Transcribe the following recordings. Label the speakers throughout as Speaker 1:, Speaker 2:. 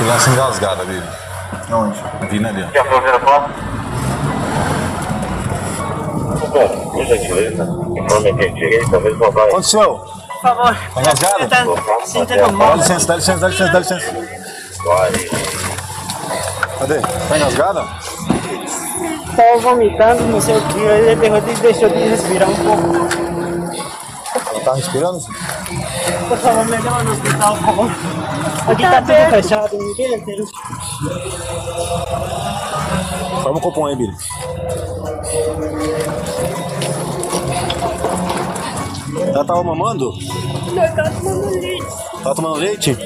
Speaker 1: Criança engasgada, Bíblia.
Speaker 2: Onde?
Speaker 1: Vindo ali, ó.
Speaker 3: Foi ver a foto? Bom, por gentileza, informe quem cheguei, talvez uma vaga.
Speaker 1: Aconteceu?
Speaker 4: Por favor.
Speaker 1: Tá engasgado?
Speaker 4: Tá sentindo
Speaker 1: Dá
Speaker 4: mal.
Speaker 1: licença, dá licença, dá licença, dá licença.
Speaker 3: Vai.
Speaker 1: Cadê? Tá engasgada?
Speaker 4: Tava vomitando, não sei o que. Ele derrotou e deixou de respirar um pouco.
Speaker 1: Ela tá respirando?
Speaker 4: Por favor, me leva no hospital, por favor. Aqui tá tudo fechado, ninguém entende.
Speaker 1: Forma o copom aí, Billy. Ela tava mamando?
Speaker 5: Não, tá tomando leite.
Speaker 1: Tava tomando leite?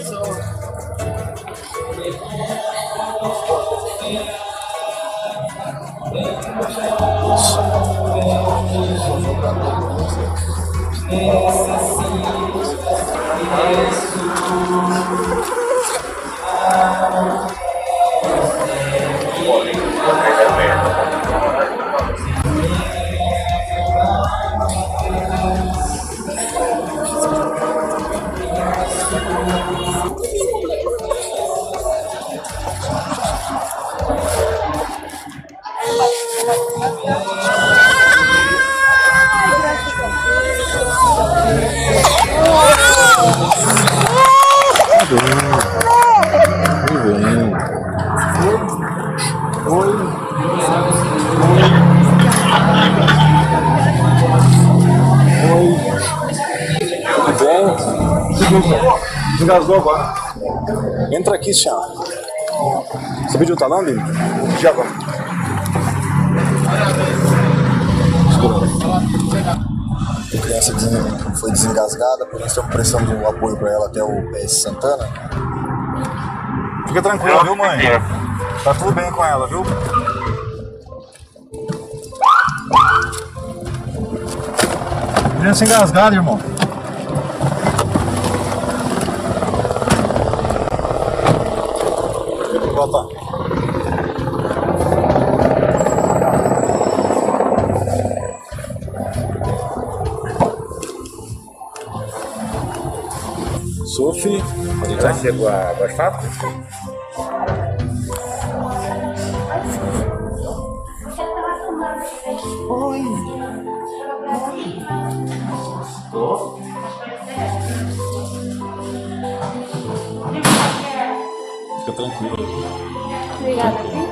Speaker 1: Engasgou agora. Entra aqui, senhora. Você pediu o talão, Billy? Já agora.
Speaker 2: A criança foi desengasgada, por isso estamos prestando um apoio para ela até o PS Santana.
Speaker 1: Fica tranquila, viu, mãe? Tá tudo bem com ela, viu? Criança engasgada, irmão. Volta.
Speaker 3: Já
Speaker 1: entrar.
Speaker 3: chegou a WhatsApp?
Speaker 1: Fica tranquilo.
Speaker 5: Obrigada.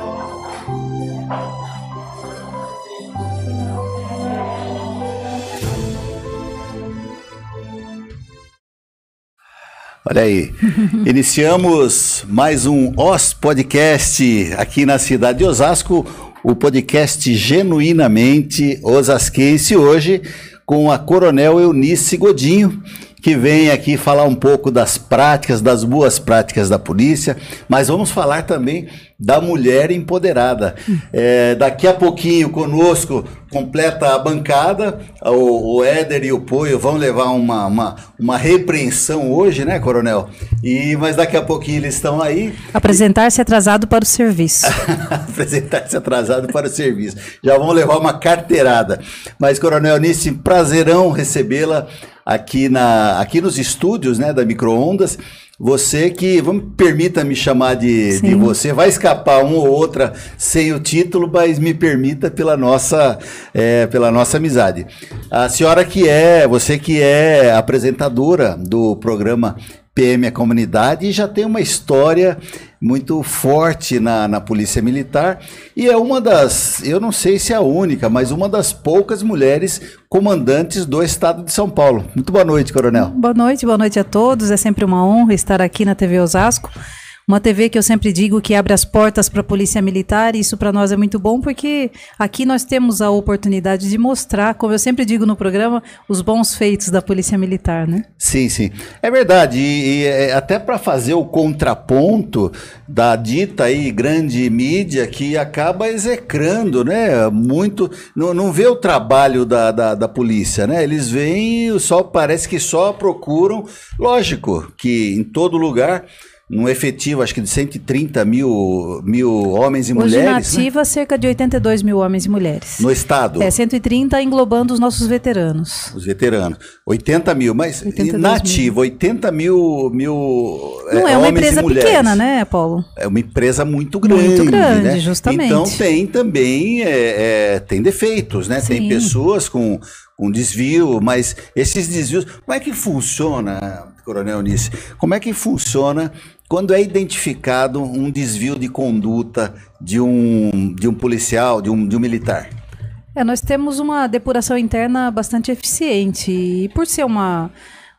Speaker 6: Olha aí, iniciamos mais um OS Podcast aqui na cidade de Osasco, o podcast genuinamente osasquense hoje com a Coronel Eunice Godinho, que vem aqui falar um pouco das práticas, das boas práticas da polícia, mas vamos falar também da mulher empoderada. É, daqui a pouquinho conosco completa a bancada, o, o Éder e o Poio vão levar uma, uma, uma repreensão hoje, né, Coronel? E, mas daqui a pouquinho eles estão aí.
Speaker 7: Apresentar-se atrasado para o serviço.
Speaker 6: apresentar-se atrasado para o serviço. Já vão levar uma carteirada. Mas, Coronel Nice, prazerão recebê-la aqui, na, aqui nos estúdios né, da Microondas. Você que, vamos, permita-me chamar de, de você, vai escapar uma ou outra sem o título, mas me permita pela nossa, é, pela nossa amizade. A senhora que é, você que é apresentadora do programa PM a Comunidade e já tem uma história muito forte na, na Polícia Militar e é uma das, eu não sei se é a única, mas uma das poucas mulheres comandantes do estado de São Paulo. Muito boa noite, Coronel.
Speaker 7: Boa noite, boa noite a todos. É sempre uma honra estar aqui na TV Osasco. Uma TV que eu sempre digo que abre as portas para a Polícia Militar, e isso para nós é muito bom, porque aqui nós temos a oportunidade de mostrar, como eu sempre digo no programa, os bons feitos da Polícia Militar, né?
Speaker 6: Sim, sim. É verdade. E, e, é, até para fazer o contraponto da dita aí grande mídia que acaba execrando, né? Muito. Não, não vê o trabalho da, da, da polícia, né? Eles e só parece que só procuram. Lógico que em todo lugar num efetivo, acho que de 130 mil, mil homens e
Speaker 7: Hoje
Speaker 6: mulheres.
Speaker 7: na
Speaker 6: né?
Speaker 7: ativa, cerca de 82 mil homens e mulheres.
Speaker 6: No estado.
Speaker 7: É, 130 englobando os nossos veteranos.
Speaker 6: Os veteranos. 80 mil, mas
Speaker 7: 82
Speaker 6: na
Speaker 7: mil.
Speaker 6: ativa, 80 mil, mil
Speaker 7: Não é uma
Speaker 6: homens e
Speaker 7: empresa pequena, né, Paulo?
Speaker 6: É uma empresa muito grande.
Speaker 7: Muito grande,
Speaker 6: né?
Speaker 7: justamente.
Speaker 6: Então tem também é, é, tem defeitos, né? Tem
Speaker 7: Sim.
Speaker 6: pessoas com, com desvio, mas esses desvios. Como é que funciona, Coronel Nice? Como é que funciona quando é identificado um desvio de conduta de um, de um policial, de um, de um militar?
Speaker 7: É, nós temos uma depuração interna bastante eficiente. E por ser uma,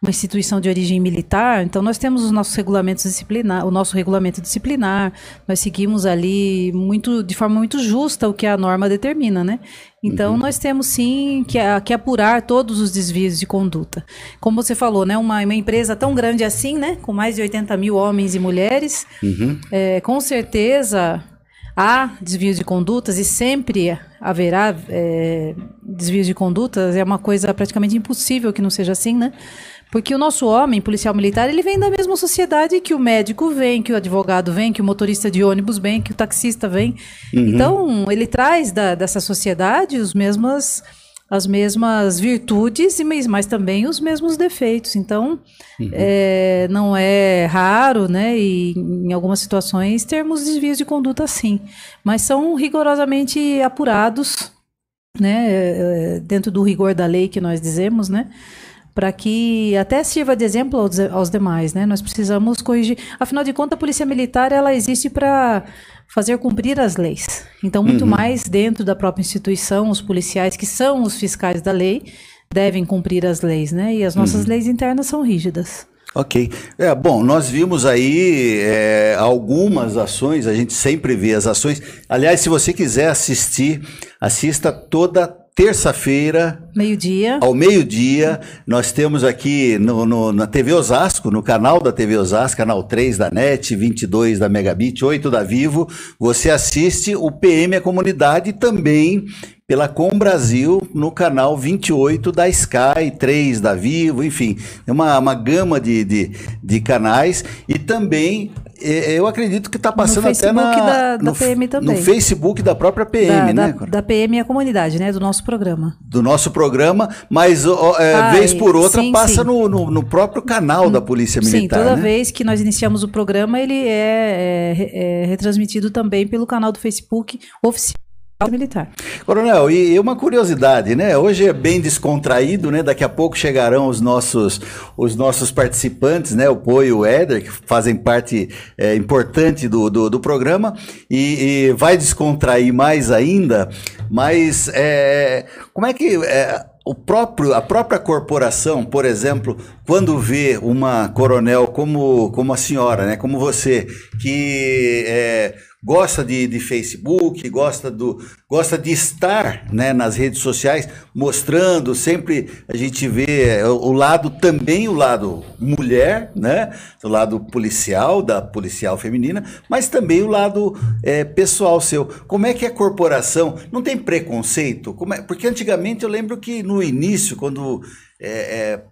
Speaker 7: uma instituição de origem militar, então nós temos os nossos regulamentos disciplinar, o nosso regulamento disciplinar, nós seguimos ali muito de forma muito justa o que a norma determina, né? Então nós temos sim que, que apurar todos os desvios de conduta. Como você falou, né? Uma, uma empresa tão grande assim, né? Com mais de 80 mil homens e mulheres, é, com certeza há desvios de condutas e sempre haverá é, desvios de condutas. É uma coisa praticamente impossível que não seja assim, né? Porque o nosso homem, policial militar, ele vem da mesma sociedade que o médico vem, que o advogado vem, que o motorista de ônibus vem, que o taxista vem. Então, ele traz da- dessa sociedade os mesmas, as mesmas virtudes, e mas, também os mesmos defeitos. Então, é, não é raro, né? E em algumas situações termos desvios de conduta sim, mas são rigorosamente apurados, né? é, Dentro do rigor da lei que nós dizemos, né? Para que até sirva de exemplo aos, aos demais, né? Nós precisamos corrigir. Afinal de contas, a polícia militar ela existe para fazer cumprir as leis. Então, muito mais dentro da própria instituição, os policiais que são os fiscais da lei devem cumprir as leis, né? E as nossas leis internas são rígidas.
Speaker 6: Ok. É, bom, nós vimos aí é, algumas ações, a gente sempre vê as ações. Aliás, se você quiser assistir, assista toda terça-feira,
Speaker 7: Meio-dia.
Speaker 6: ao meio-dia. Nós temos aqui no, no- na TV Osasco, no canal da TV Osasco, canal 3 da NET, 22 da Megabit, 8 da Vivo. Você assiste o PM a Comunidade também pela Com Brasil no canal 28 da Sky, 3 da Vivo, enfim, é uma, uma gama de, de, de canais e também eu acredito que está passando até na,
Speaker 7: da- da
Speaker 6: no,
Speaker 7: PM também.
Speaker 6: no Facebook da própria PM,
Speaker 7: da,
Speaker 6: né?
Speaker 7: da, da PM e a comunidade, né? Do nosso programa.
Speaker 6: do nosso programa, mas é,
Speaker 7: Ah,
Speaker 6: vez por outra
Speaker 7: sim,
Speaker 6: passa
Speaker 7: sim.
Speaker 6: No, no, no próprio canal da Polícia Militar.
Speaker 7: Sim, toda
Speaker 6: né?
Speaker 7: vez que nós iniciamos o programa, ele é, é- é retransmitido também pelo canal do Facebook oficial militar.
Speaker 6: Coronel, e uma curiosidade, né? Hoje é bem descontraído, né? Daqui a pouco chegarão os nossos, os nossos participantes, né? O Pô e o Éder, que fazem parte é, importante do, do, do programa, e, e vai descontrair mais ainda. Mas é, como é que é, o próprio, a própria corporação, por exemplo, quando vê uma coronel como, como a senhora, né? Como você, que é, gosta de, de Facebook, gosta, do, gosta de estar né, nas redes sociais, mostrando, sempre a gente vê é, o lado também, o lado mulher, né? O lado policial, da policial feminina, mas também o lado é, pessoal seu. Como é que a corporação não tem preconceito? É- porque antigamente eu lembro que no início, quando é, é,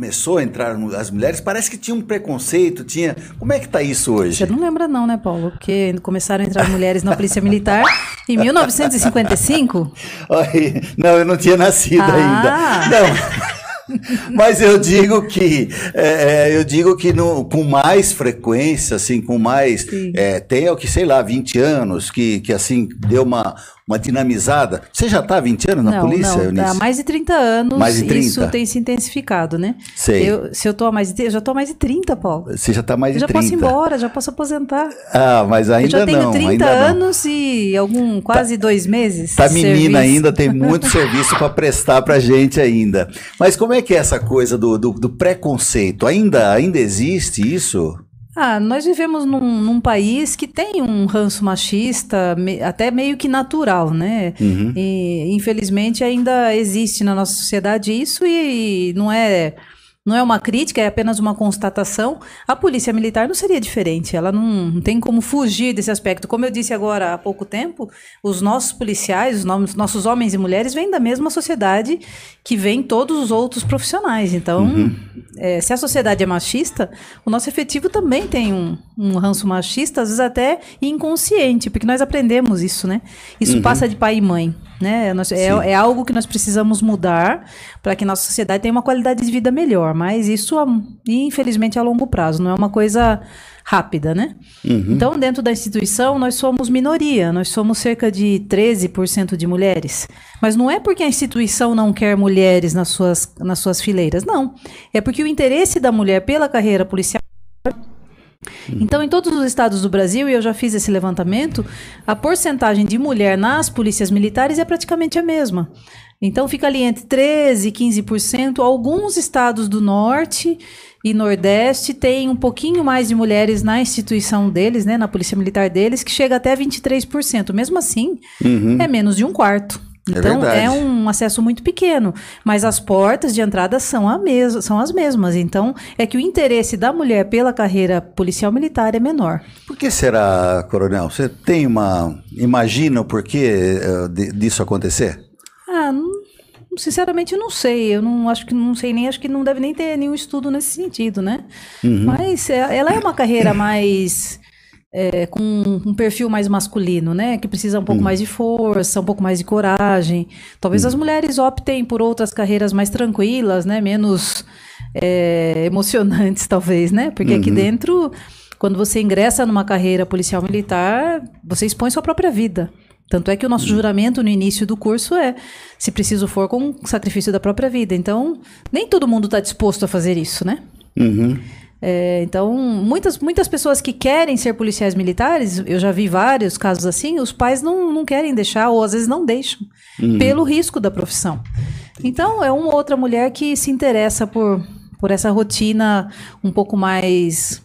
Speaker 6: começou a entrar as mulheres, parece que tinha um preconceito, tinha. Como é que tá isso hoje?
Speaker 7: Você não lembra não, né, Paulo? Porque começaram a entrar mulheres na Polícia Militar em 1955.
Speaker 6: Ai, Não, eu não tinha nascido
Speaker 7: Ah.
Speaker 6: ainda. Não. Mas eu digo que é, é, eu digo que no- com mais frequência, assim, com mais é, tem o que sei lá 20 anos que, que assim deu uma, uma dinamizada. Você já está há 20 anos na
Speaker 7: não,
Speaker 6: polícia,
Speaker 7: não,
Speaker 6: Eunice?
Speaker 7: há mais de 30 anos
Speaker 6: Mais de 30?
Speaker 7: isso tem se intensificaado, né?
Speaker 6: Sei.
Speaker 7: Eu, se eu tô há mais de, eu já tô há mais de 30, Paulo.
Speaker 6: Você já está mais de
Speaker 7: Eu já
Speaker 6: 30.
Speaker 7: posso ir embora, já posso aposentar.
Speaker 6: Ah, mas ainda
Speaker 7: eu já tenho
Speaker 6: não,
Speaker 7: 30
Speaker 6: ainda não.
Speaker 7: anos e algum quase dois meses.
Speaker 6: Tá menina
Speaker 7: serviço.
Speaker 6: ainda, tem muito serviço para prestar pra gente ainda. Mas como é que é essa coisa do, do, do preconceito? Ainda, ainda existe isso?
Speaker 7: Ah, nós vivemos num, num país que tem um ranço machista, me- até meio que natural, né?
Speaker 6: Uhum.
Speaker 7: E, infelizmente ainda existe na nossa sociedade isso e, não é não é uma crítica, é apenas uma constatação. A polícia militar não seria diferente, ela não, não tem como fugir desse aspecto. Como eu disse agora há pouco tempo, os nossos policiais, os nomes- nossos homens e mulheres vêm da mesma sociedade que vêm todos os outros profissionais. Então, é, se a sociedade é machista, o nosso efetivo também tem um, um ranço machista, às vezes até inconsciente, porque nós aprendemos isso, né? Isso passa de pai e mãe. Né? Nós- é, é algo que nós precisamos mudar para que nossa sociedade tenha uma qualidade de vida melhor, mas isso, infelizmente, é a longo prazo, não é uma coisa rápida, né? Então, dentro da instituição, nós somos minoria, nós somos cerca de 13% de mulheres. Mas não é porque a instituição não quer mulheres nas suas, nas suas fileiras, não. É porque o interesse da mulher pela carreira policial então, em todos os estados do Brasil, e eu já fiz esse levantamento, a porcentagem de mulher nas polícias militares é praticamente a mesma. Então, fica ali entre 13% e 15%. Alguns estados do norte e nordeste têm um pouquinho mais de mulheres na instituição deles, né, na polícia militar deles, que chega até 23%. Mesmo assim, é menos de um quarto.
Speaker 6: É
Speaker 7: Então,
Speaker 6: verdade.
Speaker 7: é um acesso muito pequeno, mas as portas de entrada são, a mes são as mesmas. Então, é que o interesse da mulher pela carreira policial militar é menor.
Speaker 6: Por que será, coronel? Você tem uma. Imagina o porquê eh, de- disso acontecer?
Speaker 7: Ah, não- sinceramente não sei. Eu não acho que não sei nem, acho que não deve nem ter nenhum estudo nesse sentido, né? Mas é- ela é uma carreira mais é, com um perfil mais masculino, né? Que precisa um pouco mais de força, um pouco mais de coragem. Talvez as mulheres optem por outras carreiras mais tranquilas, né? Menos é, emocionantes, talvez, né? Porque aqui dentro, quando você ingressa numa carreira policial militar, você expõe sua própria vida. Tanto é que o nosso juramento no início do curso é, se preciso for, com sacrifício da própria vida. Então, nem todo mundo está disposto a fazer isso, né? É, então, muitas, muitas pessoas que querem ser policiais militares, eu já vi vários casos assim, os pais não, não querem deixar, ou às vezes não deixam, pelo risco da profissão. Então, é uma outra mulher que se interessa por, por essa rotina um pouco mais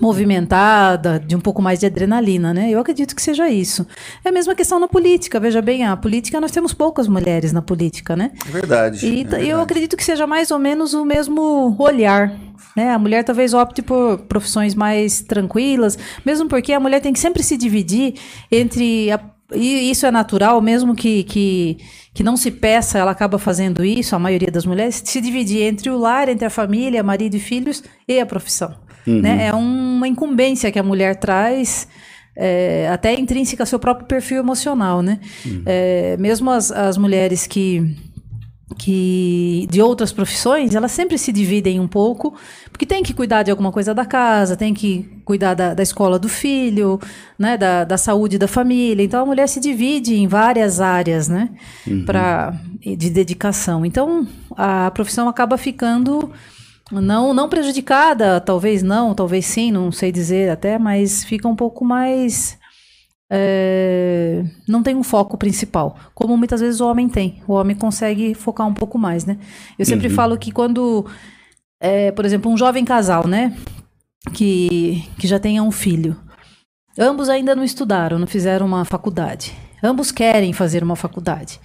Speaker 7: movimentada, de um pouco mais de adrenalina, né? Eu acredito que seja isso. É a mesma questão na política, veja bem, a política, nós temos poucas mulheres na política, né?
Speaker 6: É verdade.
Speaker 7: E
Speaker 6: é verdade.
Speaker 7: eu acredito que seja mais ou menos o mesmo olhar. Né? A mulher talvez opte por profissões mais tranquilas, mesmo porque a mulher tem que sempre se dividir entre. a- e isso é natural, mesmo que, que, que não se peça, ela acaba fazendo isso, a maioria das mulheres, se dividir entre o lar, entre a família, marido e filhos e a profissão. Né? É uma incumbência que a mulher traz é, até intrínseca ao seu próprio perfil emocional, né? É, mesmo as, as mulheres que que de outras profissões, elas sempre se dividem um pouco, porque tem que cuidar de alguma coisa da casa, tem que cuidar da, da escola do filho, né, da, da saúde da família. Então a mulher se divide em várias áreas, né, pra, de dedicação. Então a profissão acaba ficando não, não prejudicada, talvez não, talvez sim, não sei dizer até, mas fica um pouco mais é, não tem um foco principal, como muitas vezes o homem tem. O homem consegue focar um pouco mais, né? Eu sempre falo que quando, é, por exemplo, um jovem casal, né, que, que já tenha um filho, ambos ainda não estudaram, não fizeram uma faculdade, ambos querem fazer uma faculdade.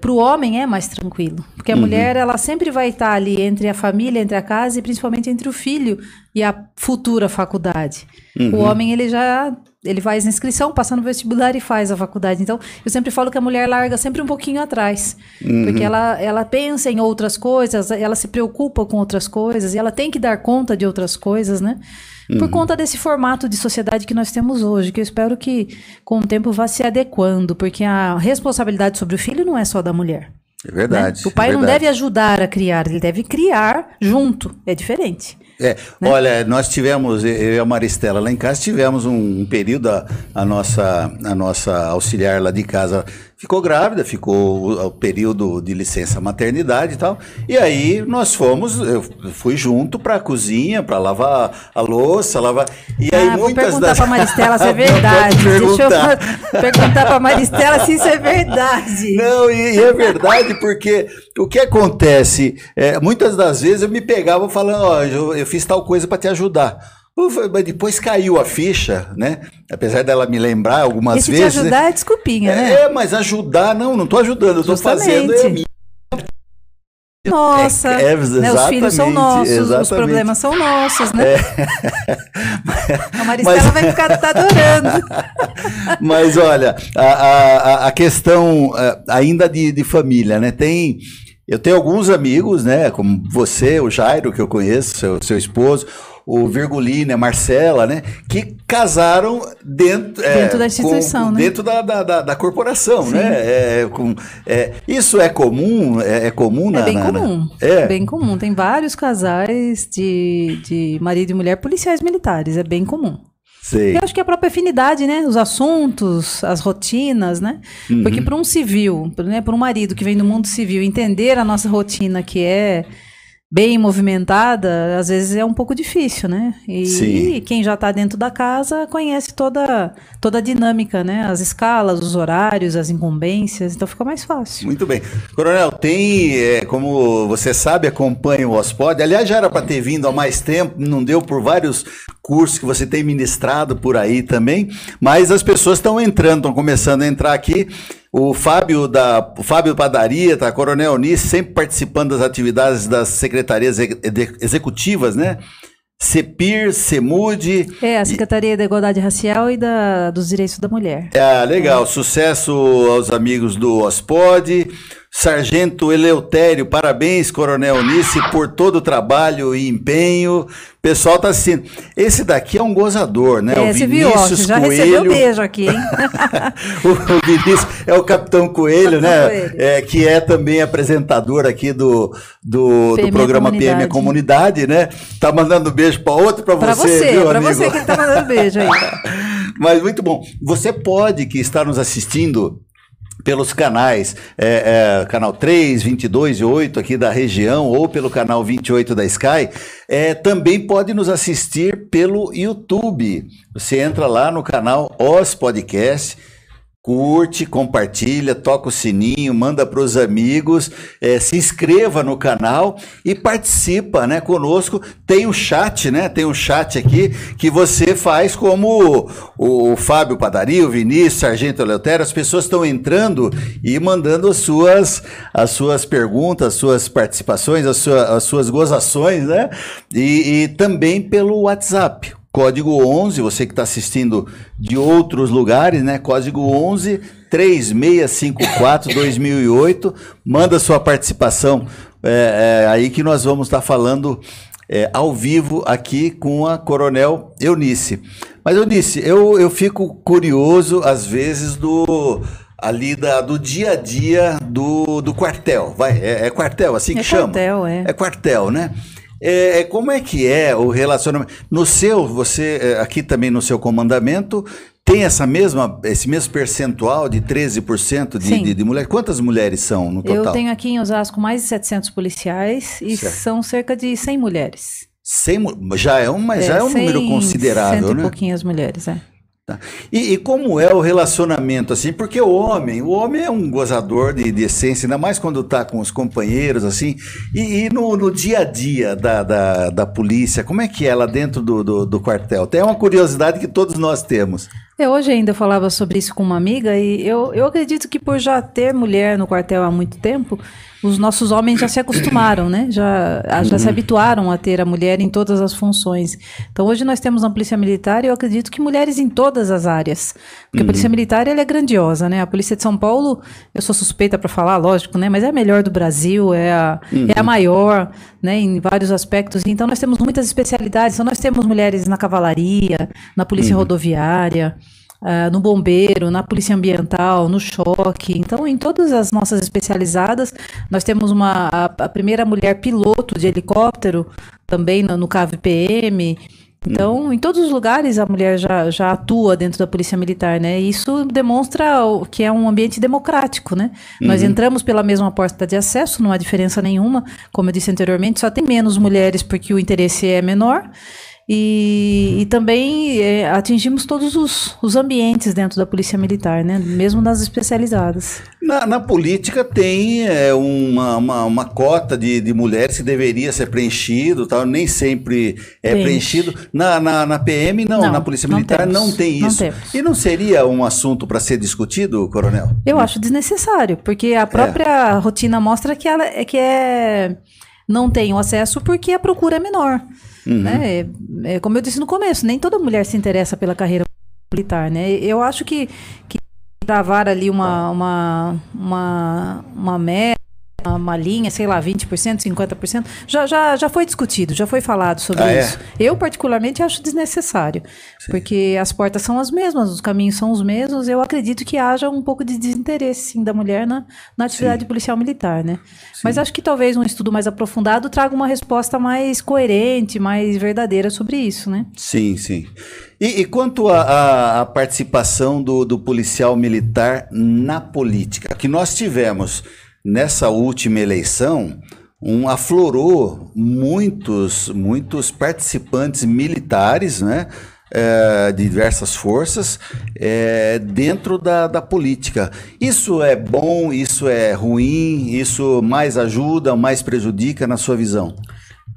Speaker 7: Para o homem é mais tranquilo, porque a mulher ela sempre vai estar ali entre a família, entre a casa e principalmente entre o filho e a futura faculdade. O homem ele já ele faz inscrição, passa no vestibular e faz a faculdade. Então eu sempre falo que a mulher larga sempre um pouquinho atrás, porque ela ela pensa em outras coisas, ela se preocupa com outras coisas e ela tem que dar conta de outras coisas, né? Por conta desse formato de sociedade que nós temos hoje, que eu espero que com o tempo vá se adequando, porque a responsabilidade sobre o filho não é só da mulher.
Speaker 6: É
Speaker 7: né?
Speaker 6: verdade.
Speaker 7: O pai
Speaker 6: é
Speaker 7: não
Speaker 6: verdade.
Speaker 7: deve ajudar a criar, ele deve criar junto. É diferente.
Speaker 6: É,
Speaker 7: Né?
Speaker 6: Olha, nós tivemos, eu e a Maristela lá em casa, tivemos um, um período, a, a nossa, a nossa auxiliar lá de casa ficou grávida, ficou o, o período de licença maternidade e tal. E aí nós fomos, eu fui junto para a cozinha, para lavar a louça, lavar. E aí
Speaker 7: ah, vou
Speaker 6: muitas
Speaker 7: perguntar
Speaker 6: das...
Speaker 7: pra Maristela se é verdade. Deixa eu
Speaker 6: perguntar.
Speaker 7: pra Maristela se isso é verdade.
Speaker 6: Não, e, e é verdade, porque o que acontece, é, muitas das vezes eu me pegava falando, ó, eu, eu fiz tal coisa para te ajudar. Ufa, Mas depois caiu a ficha, né? Apesar dela me lembrar algumas
Speaker 7: Esse te
Speaker 6: vezes. né?
Speaker 7: ajudar é desculpinha, né?
Speaker 6: É, mas ajudar, não, não tô ajudando, eu
Speaker 7: Justamente.
Speaker 6: fazendo é minha
Speaker 7: nossa,
Speaker 6: É, é,
Speaker 7: né? Os filhos são
Speaker 6: exatamente,
Speaker 7: nossos, os
Speaker 6: exatamente.
Speaker 7: problemas são nossos, né? A Maristela
Speaker 6: Mas-
Speaker 7: vai ficar tá adorando.
Speaker 6: Mas olha, a, a, a questão eh, ainda de, de família, né? Tem. Eu tenho alguns amigos, né? Como você, o Jairo, que eu conheço, seu, seu esposo, o Virgulino, a Marcela, né? Que casaram dentro, eh,
Speaker 7: Dentro da instituição,
Speaker 6: com-
Speaker 7: né?
Speaker 6: Dentro da, da, da, da corporação,
Speaker 7: Sim.
Speaker 6: né? É, com, é, isso é comum? É, é comum na
Speaker 7: É bem
Speaker 6: na- na-
Speaker 7: comum.
Speaker 6: É.
Speaker 7: Bem comum. Tem vários casais de, de marido e mulher policiais militares. É bem comum.
Speaker 6: Sei.
Speaker 7: Eu acho que é a própria afinidade, né? Os assuntos, as rotinas, né?
Speaker 6: Uhum.
Speaker 7: Porque para um civil, né? para um marido que vem do mundo civil, entender a nossa rotina que é bem movimentada, às vezes é um pouco difícil, né? E,
Speaker 6: Sim.
Speaker 7: e quem já está dentro da casa conhece toda, toda a dinâmica, né? As escalas, os horários, as incumbências, então fica mais fácil.
Speaker 6: Muito bem. Coronel, tem, é, como você sabe, acompanha o OSPOD. Aliás, já era para ter vindo há mais tempo, não deu por vários cursos que você tem ministrado por aí também, mas as pessoas estão entrando, estão começando a entrar aqui. O Fábio da o Fábio Padaria, tá? Coronel Nice, sempre participando das atividades das secretarias exe- executivas, né? CEPIR, CEMUD,
Speaker 7: É, a Secretaria da Igualdade Racial e da, dos Direitos da Mulher.
Speaker 6: Ah, legal. Sucesso aos amigos do OSPOD. Sargento Eleutério, parabéns, Coronel Nice, por todo o trabalho e empenho. Pessoal tá assistindo. Esse daqui é um gozador, né?
Speaker 7: é,
Speaker 6: o
Speaker 7: viu,
Speaker 6: Vinícius
Speaker 7: você já
Speaker 6: Coelho.
Speaker 7: recebeu beijo aqui, hein?
Speaker 6: o, o Vinícius é o Capitão Coelho,
Speaker 7: Capitão
Speaker 6: né?
Speaker 7: Coelho.
Speaker 6: É, que é também apresentador aqui do, do, do
Speaker 7: PM
Speaker 6: programa PM
Speaker 7: Comunidade.
Speaker 6: Comunidade, né? Tá mandando beijo para outro, para você,
Speaker 7: você,
Speaker 6: viu,
Speaker 7: pra
Speaker 6: amigo?
Speaker 7: você que ele tá mandando beijo aí.
Speaker 6: Mas muito bom. Você pode, que está nos assistindo pelos canais, é, é, canal 3, 22 e 8 aqui da região, ou pelo canal 28 da Sky, é, também pode nos assistir pelo YouTube. Você entra lá no canal Os Podcast, curte, compartilha, toca o sininho, manda para os amigos, eh, se inscreva no canal e participa, né, conosco. Tem o chat, né? Tem um chat aqui que você faz como o, o Fábio Padaria, o Vinícius, Sargento Eleutério, as pessoas estão entrando e mandando as suas, as suas perguntas, as suas participações, as, sua- as suas gozações, né? E, e também pelo WhatsApp. Código 11, você que está assistindo de outros lugares, né? Código 11 3654 2008. Manda sua participação é, é, aí que nós vamos estar falando é, ao vivo aqui com a Coronel Eunice. Mas Eunice, eu, eu fico curioso às vezes do ali da, do dia a dia do, do quartel. Vai, é, é quartel assim que
Speaker 7: É
Speaker 6: chama?
Speaker 7: quartel, é.
Speaker 6: É quartel, né? É, é, como é que é o relacionamento? No seu, você, é, aqui também no seu comandamento, tem essa mesma, esse mesmo percentual de 13% de, de, de mulheres? Quantas mulheres são no total?
Speaker 7: Eu tenho aqui em Osasco mais de 700 policiais e
Speaker 6: Certo.
Speaker 7: são cerca de 100 mulheres.
Speaker 6: Cem mu- já é um, mas já é um número
Speaker 7: 100,
Speaker 6: considerável,
Speaker 7: cento
Speaker 6: né?
Speaker 7: e pouquinhas mulheres, é.
Speaker 6: Tá. E, e como é o relacionamento assim? Porque o homem, o homem é um gozador de, de essência, ainda mais quando tá com os companheiros assim. E, e no, no dia a dia da, da, da polícia, como é que é lá dentro do, do, do quartel? Tem uma curiosidade que todos nós temos.
Speaker 7: Eu hoje ainda falava sobre isso com uma amiga e eu, eu acredito que por já ter mulher no quartel há muito tempo, os nossos homens já se acostumaram, né? Já, já se habituaram a ter a mulher em todas as funções. Então hoje nós temos na Polícia Militar e eu acredito que mulheres em todas as áreas. Porque a Polícia Militar ela é grandiosa, né? A Polícia de São Paulo, eu sou suspeita para falar, lógico, né? Mas é a melhor do Brasil, é a, é a maior, né? Em vários aspectos. Então nós temos muitas especialidades. Então nós temos mulheres na cavalaria, na Polícia Rodoviária. Ah, no bombeiro, na polícia ambiental, no choque. Então, em todas as nossas especializadas, nós temos uma a, a primeira mulher piloto de helicóptero também no, no KVPM. Então, em todos os lugares a mulher já, já atua dentro da polícia militar, né? E Isso demonstra que é um ambiente democrático, né? Nós entramos pela mesma porta de acesso, não há diferença nenhuma. Como eu disse anteriormente, só tem menos mulheres porque o interesse é menor. E, e também é, atingimos todos os, os ambientes dentro da Polícia Militar, né? Mesmo nas especializadas.
Speaker 6: Na, na política tem é, uma, uma, uma cota de, de mulheres que deveria ser preenchido, tal, nem sempre é
Speaker 7: Tem.
Speaker 6: preenchido. Na, na, na PM, não,
Speaker 7: Não,
Speaker 6: na Polícia
Speaker 7: não
Speaker 6: Militar
Speaker 7: temos,
Speaker 6: não tem
Speaker 7: não
Speaker 6: isso.
Speaker 7: temos.
Speaker 6: E não seria um assunto para ser discutido, Coronel?
Speaker 7: Eu acho desnecessário, porque a própria rotina mostra que ela é que é não tem o acesso porque a procura é menor. Né? É, é como eu disse no começo, nem toda mulher se interessa pela carreira militar. Né? Eu acho que, que travar ali uma, uma, uma, uma meta, uma linha, sei lá, 20%, 50%, já, já, já foi discutido, já foi falado sobre
Speaker 6: Ah, é?
Speaker 7: isso. Eu, particularmente, acho desnecessário, porque as portas são as mesmas, os caminhos são os mesmos. Eu acredito que haja um pouco de desinteresse sim, da mulher na, na atividade policial militar, né? Mas acho que talvez um estudo mais aprofundado traga uma resposta mais coerente, mais verdadeira sobre isso, né?
Speaker 6: Sim, sim. E, e quanto à participação do, do policial militar na política? Que nós tivemos nessa última eleição, um, aflorou muitos, muitos participantes militares, né? eh, de diversas forças eh, dentro da, da política. Isso é bom, isso é ruim, isso mais ajuda, mais prejudica na sua visão?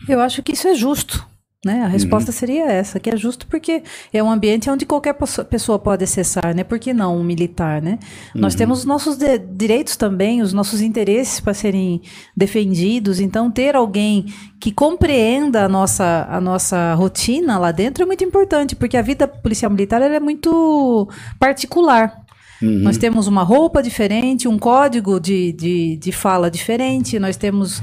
Speaker 7: Eu acho que isso é justo. Né? A resposta seria essa, que é justo porque é um ambiente onde qualquer pessoa pode acessar, né? Por que não um militar, né? Nós temos os nossos direitos também, os nossos interesses para serem defendidos, então ter alguém que compreenda a nossa, a nossa rotina lá dentro é muito importante, porque a vida policial militar é muito particular. Nós temos uma roupa diferente, um código de, de, de fala diferente, nós temos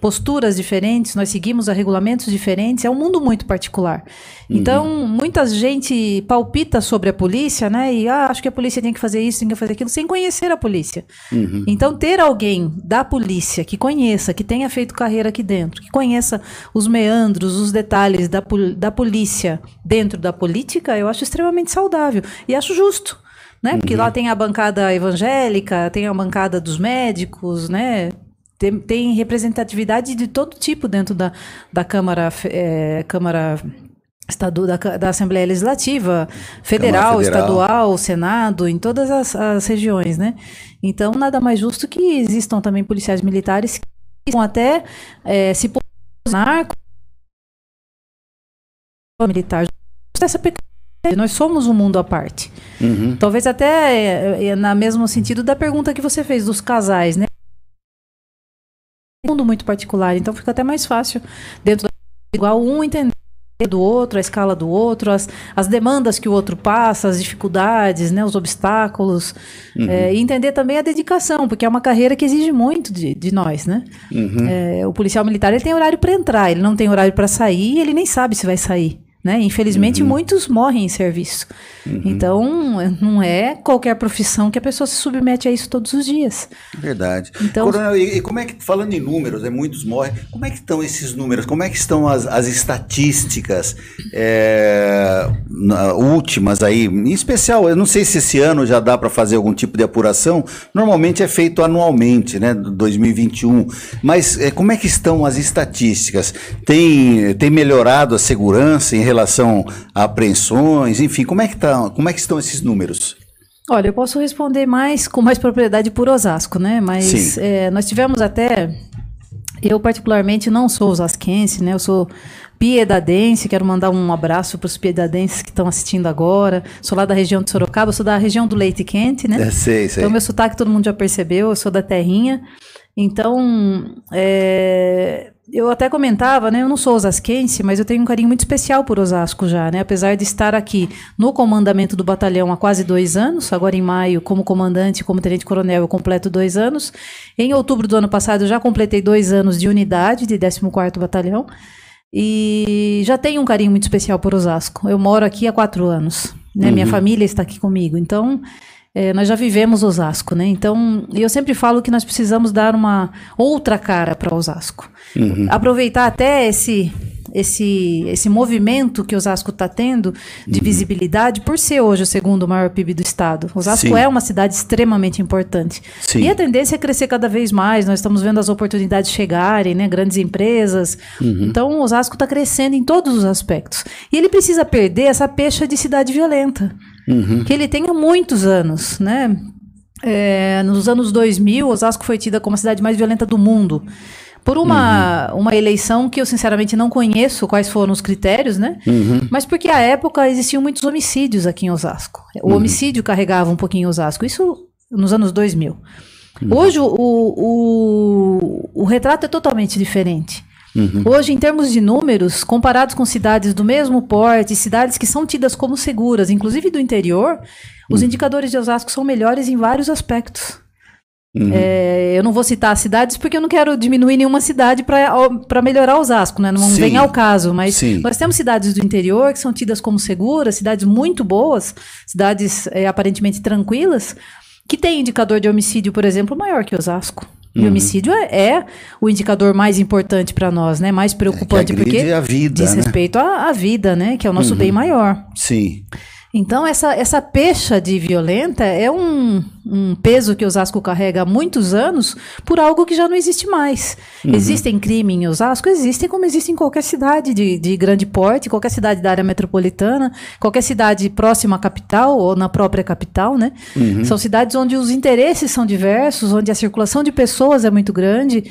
Speaker 7: posturas diferentes, nós seguimos a regulamentos diferentes, é um mundo muito particular. Então, muita gente palpita sobre a polícia, né? E ah, acho que a polícia tem que fazer isso, tem que fazer aquilo, sem conhecer a polícia. Então, ter alguém da polícia que conheça, que tenha feito carreira aqui dentro, que conheça os meandros, os detalhes da, da polícia dentro da política, eu acho extremamente saudável e acho justo. Né? Porque lá tem a bancada evangélica, tem a bancada dos médicos, né? Tem, tem representatividade de todo tipo dentro da, da Câmara, eh, Câmara Estadu, da, da Assembleia Legislativa, federal,
Speaker 6: Federal.
Speaker 7: estadual, Senado, em todas as, as regiões, né? Então, nada mais justo que existam também policiais militares que vão até eh, se posicionar como militar. Essa nós somos um mundo à parte.
Speaker 6: Uhum.
Speaker 7: Talvez até é, é, na mesmo sentido da pergunta que você fez dos casais, né? Mundo muito particular, então fica até mais fácil dentro da igual um entender do outro, a escala do outro, as, as demandas que o outro passa, as dificuldades, né, os obstáculos, é, e entender também a dedicação, porque é uma carreira que exige muito de, de nós, né? É, o policial militar ele tem horário para entrar, ele não tem horário para sair, ele nem sabe se vai sair. Né? Infelizmente, muitos morrem em serviço. Então, não é qualquer profissão que a pessoa se submete a isso todos os dias.
Speaker 6: Verdade.
Speaker 7: Então-
Speaker 6: Coronel, e, e como é que, falando em números, né, muitos morrem, como é que estão esses números? Como é que estão as, as estatísticas é, na- últimas aí? Em especial, eu não sei se esse ano já dá para fazer algum tipo de apuração, normalmente é feito anualmente, né, do 2021, mas é, como é que estão as estatísticas? Tem, tem melhorado a segurança em relação a apreensões, enfim, como é que, tá, como é que estão esses números?
Speaker 7: Olha, eu posso responder mais com mais propriedade por Osasco, né? Mas é, nós tivemos até. Eu, particularmente, não sou osasquense, né? Eu sou piedadense. Quero mandar um abraço para os piedadenses que estão assistindo agora. Sou lá da região de Sorocaba, sou da região do Leite Quente, né?
Speaker 6: É, sei, sei.
Speaker 7: Então, meu sotaque todo mundo já percebeu, eu sou da terrinha. Então, é, eu até comentava, né? Eu não sou osasquense, mas eu tenho um carinho muito especial por Osasco já, né? Apesar de estar aqui no comandamento do batalhão há quase dois anos, agora em maio, como comandante, como tenente-coronel, eu completo dois anos. Em outubro do ano passado, eu já completei dois anos de unidade de 14º Batalhão. E já tenho um carinho muito especial por Osasco. Eu moro aqui há quatro anos, né? Minha família está aqui comigo. Então, é, nós já vivemos Osasco, né? Então, eu sempre falo que nós precisamos dar uma outra cara para Osasco. Aproveitar até esse esse, esse movimento que Osasco está tendo de visibilidade por ser hoje o segundo maior PIB do estado. Osasco
Speaker 6: Sim.
Speaker 7: é uma cidade extremamente importante.
Speaker 6: Sim.
Speaker 7: E a tendência é crescer cada vez mais. Nós estamos vendo as oportunidades chegarem, né? Grandes empresas. Então, Osasco está crescendo em todos os aspectos. E ele precisa perder essa pecha de cidade violenta, que ele tem há muitos anos, né? É, nos anos 2000, Osasco foi tida como a cidade mais violenta do mundo. Por uma, uma eleição que eu sinceramente não conheço quais foram os critérios, né? Mas porque à época existiam muitos homicídios aqui em Osasco. O homicídio carregava um pouquinho Osasco. Isso nos anos 2000. Hoje o, o, o retrato é totalmente diferente. Hoje, em termos de números, comparados com cidades do mesmo porte, cidades que são tidas como seguras, inclusive do interior, os indicadores de Osasco são melhores em vários aspectos. É, eu não vou citar as cidades porque eu não quero diminuir nenhuma cidade para melhorar Osasco, né? Não
Speaker 6: Sim.
Speaker 7: vem ao caso, mas
Speaker 6: Sim.
Speaker 7: nós temos cidades do interior que são tidas como seguras, cidades muito boas, cidades é, aparentemente tranquilas, que têm indicador de homicídio, por exemplo, maior que Osasco. E
Speaker 6: Uhum.
Speaker 7: homicídio é, é o indicador mais importante para nós, né? Mais preocupante
Speaker 6: agride
Speaker 7: porque
Speaker 6: a vida,
Speaker 7: diz
Speaker 6: né? Uhum.
Speaker 7: respeito à, à vida, né? Que é o nosso bem maior.
Speaker 6: Sim.
Speaker 7: Então, essa, essa pecha de violenta é um, um peso que Osasco carrega há muitos anos por algo que já não existe mais. Existem crimes em Osasco? Existem, como existem em qualquer cidade de, de grande porte, qualquer cidade da área metropolitana, qualquer cidade próxima à capital ou na própria capital, né? São cidades onde os interesses são diversos, onde a circulação de pessoas é muito grande,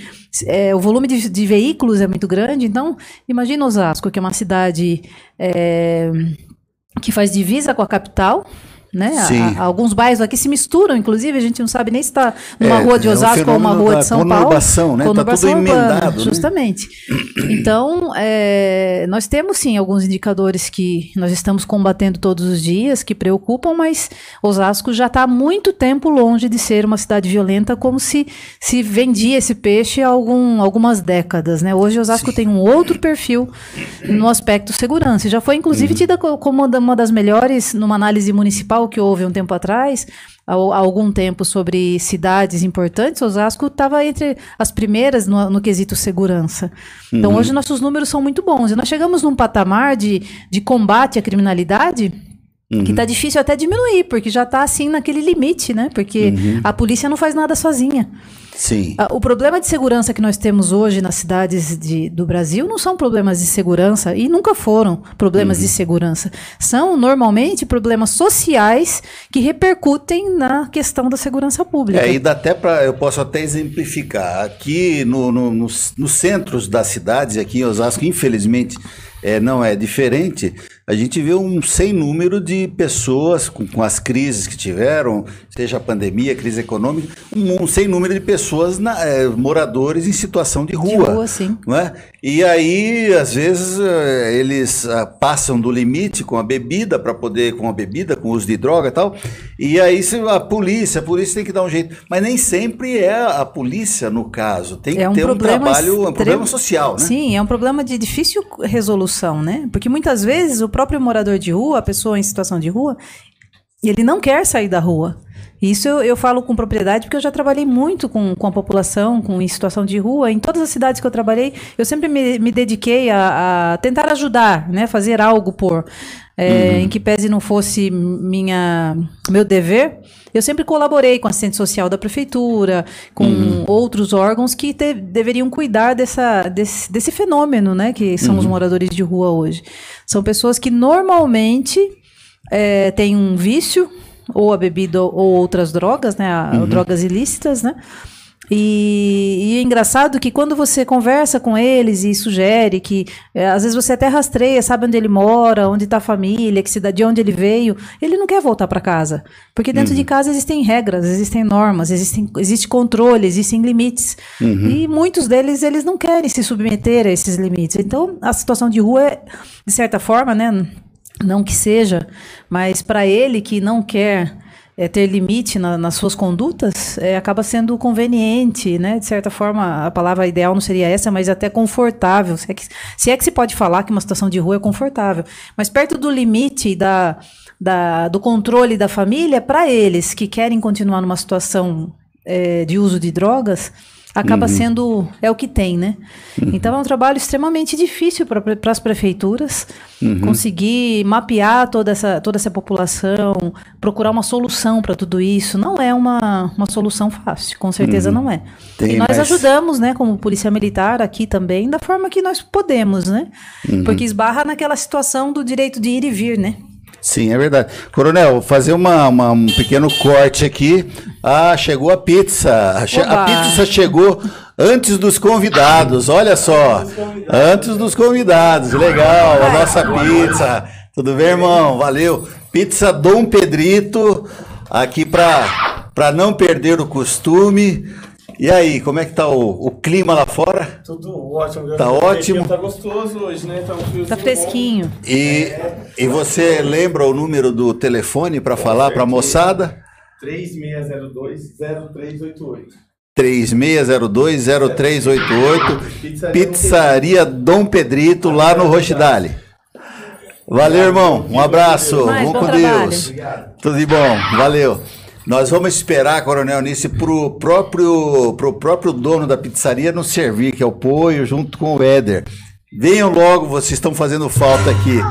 Speaker 7: é, o volume de, de veículos é muito grande. Então, imagina Osasco, que é uma cidade. é, que faz divisa com a capital. Né?
Speaker 6: Sim.
Speaker 7: A- a- alguns bairros aqui se misturam, inclusive, a gente não sabe nem se está numa
Speaker 6: É,
Speaker 7: rua de
Speaker 6: é um
Speaker 7: Osasco ou uma rua de São Paulo.
Speaker 6: conurbação, né? Tá
Speaker 7: Conurbação
Speaker 6: tudo
Speaker 7: urbana,
Speaker 6: emendado, né?
Speaker 7: Justamente. Então, é, nós temos sim alguns indicadores que nós estamos combatendo todos os dias, que preocupam, mas Osasco já está há muito tempo longe de ser uma cidade violenta, como se, se vendia esse peixe há algum, algumas décadas. Né? Hoje Osasco tem um outro perfil no aspecto segurança. Já foi, inclusive,
Speaker 6: Uhum.
Speaker 7: tida co- como uma das melhores numa análise municipal que houve um tempo atrás, há, há algum tempo, sobre cidades importantes. Osasco estava entre as primeiras no, no quesito segurança. Então,
Speaker 6: Uhum.
Speaker 7: hoje, nossos números são muito bons. E nós chegamos num patamar de, de combate à criminalidade.
Speaker 6: Uhum.
Speaker 7: Que tá difícil até diminuir, porque já tá assim naquele limite, né? Porque
Speaker 6: Uhum.
Speaker 7: a polícia não faz nada sozinha.
Speaker 6: Sim.
Speaker 7: Ah, O problema de segurança que nós temos hoje nas cidades de- do Brasil não são problemas de segurança e nunca foram problemas
Speaker 6: Uhum.
Speaker 7: de segurança. São normalmente problemas sociais que repercutem na questão da segurança pública.
Speaker 6: É, e dá até para, eu posso até exemplificar. Aqui no, no- nos, nos centros das cidades, aqui em Osasco, infelizmente, é, não é diferente. A gente vê um sem número de pessoas com, com as crises que tiveram, seja a pandemia, crise econômica, um, um sem número de pessoas, na- é, moradores em situação de rua.
Speaker 7: rua, sim.
Speaker 6: não é? E aí, às vezes, eh, eles ah, passam do limite com a bebida, para poder, com a bebida, com o uso de droga e tal. E aí a polícia, a polícia tem que dar um jeito. Mas nem sempre é a polícia no caso. Tem que
Speaker 7: É um
Speaker 6: ter um trabalho, um problema social, né?
Speaker 7: Sim, é um problema de difícil resolução, né? Porque muitas vezes o próprio morador de rua, a pessoa em situação de rua, ele não quer sair da rua. Isso eu, eu falo com propriedade porque eu já trabalhei muito com, com a população, com em situação de rua. Em todas as cidades que eu trabalhei, eu sempre me, me dediquei a, a tentar ajudar, né? Fazer algo por. É, Em que pese não fosse minha, meu dever, eu sempre colaborei com a assistente social da prefeitura, com outros órgãos que te- deveriam cuidar dessa, desse, desse fenômeno, né? Que são os moradores de rua hoje. São pessoas que normalmente é, têm um vício, ou a bebida ou outras drogas, né? a- Drogas ilícitas, né? E, e é engraçado que quando você conversa com eles e sugere que é, às vezes você até rastreia, sabe onde ele mora, onde está a família, que cidade, de onde ele veio, ele não quer voltar para casa, porque dentro de casa existem regras, existem normas, existem, existe controle, existem limites e muitos deles eles não querem se submeter a esses limites. Então a situação de rua é, de certa forma, né? Não que seja, mas para ele que não quer é, ter limite na- nas suas condutas, é, acaba sendo conveniente, né? De certa forma, a palavra ideal não seria essa, mas até confortável. Se é, que, se é que se pode falar que uma situação de rua é confortável. Mas perto do limite da, da- do controle da família, para eles que querem continuar numa situação é, de uso de drogas, acaba sendo é o que tem, né? Então é um trabalho extremamente difícil para as prefeituras conseguir mapear toda essa toda essa população, procurar uma solução para tudo isso. Não é uma, uma solução fácil, com certeza não é.
Speaker 6: Tem
Speaker 7: e nós
Speaker 6: mais-
Speaker 7: ajudamos, né, como polícia militar aqui também, da forma que nós podemos, né? Porque esbarra naquela situação do direito de ir e vir, né?
Speaker 6: Sim, é verdade. Coronel, vou fazer uma, uma- um pequeno corte aqui. Ah, chegou a pizza. A che- A
Speaker 7: Oba.
Speaker 6: pizza chegou antes dos convidados, olha só. Antes dos convidados, legal. A nossa pizza. Tudo bem, irmão? Valeu. Pizza Dom Pedrito, aqui para para não perder o costume. E aí, como é que tá o, o clima lá fora?
Speaker 4: Tudo ótimo.
Speaker 6: Tá ótimo.
Speaker 4: Tá gostoso hoje, né? Tá um
Speaker 7: Tá
Speaker 4: bom.
Speaker 7: fresquinho.
Speaker 6: E, e você lembra o número do telefone para falar para a moçada?
Speaker 4: 3602-0388.
Speaker 6: 3602-0388, Pizzaria Dom Pedrito, lá no Rochidale. Valeu, irmão. Um abraço. Vamos
Speaker 7: bom
Speaker 6: com
Speaker 7: trabalho.
Speaker 6: Deus. Tudo de bom. Valeu. Nós vamos esperar, Coronel Nice, pro próprio, pro próprio dono da pizzaria nos servir, que é o Poio, junto com o Éder. Venham logo, vocês estão fazendo falta aqui.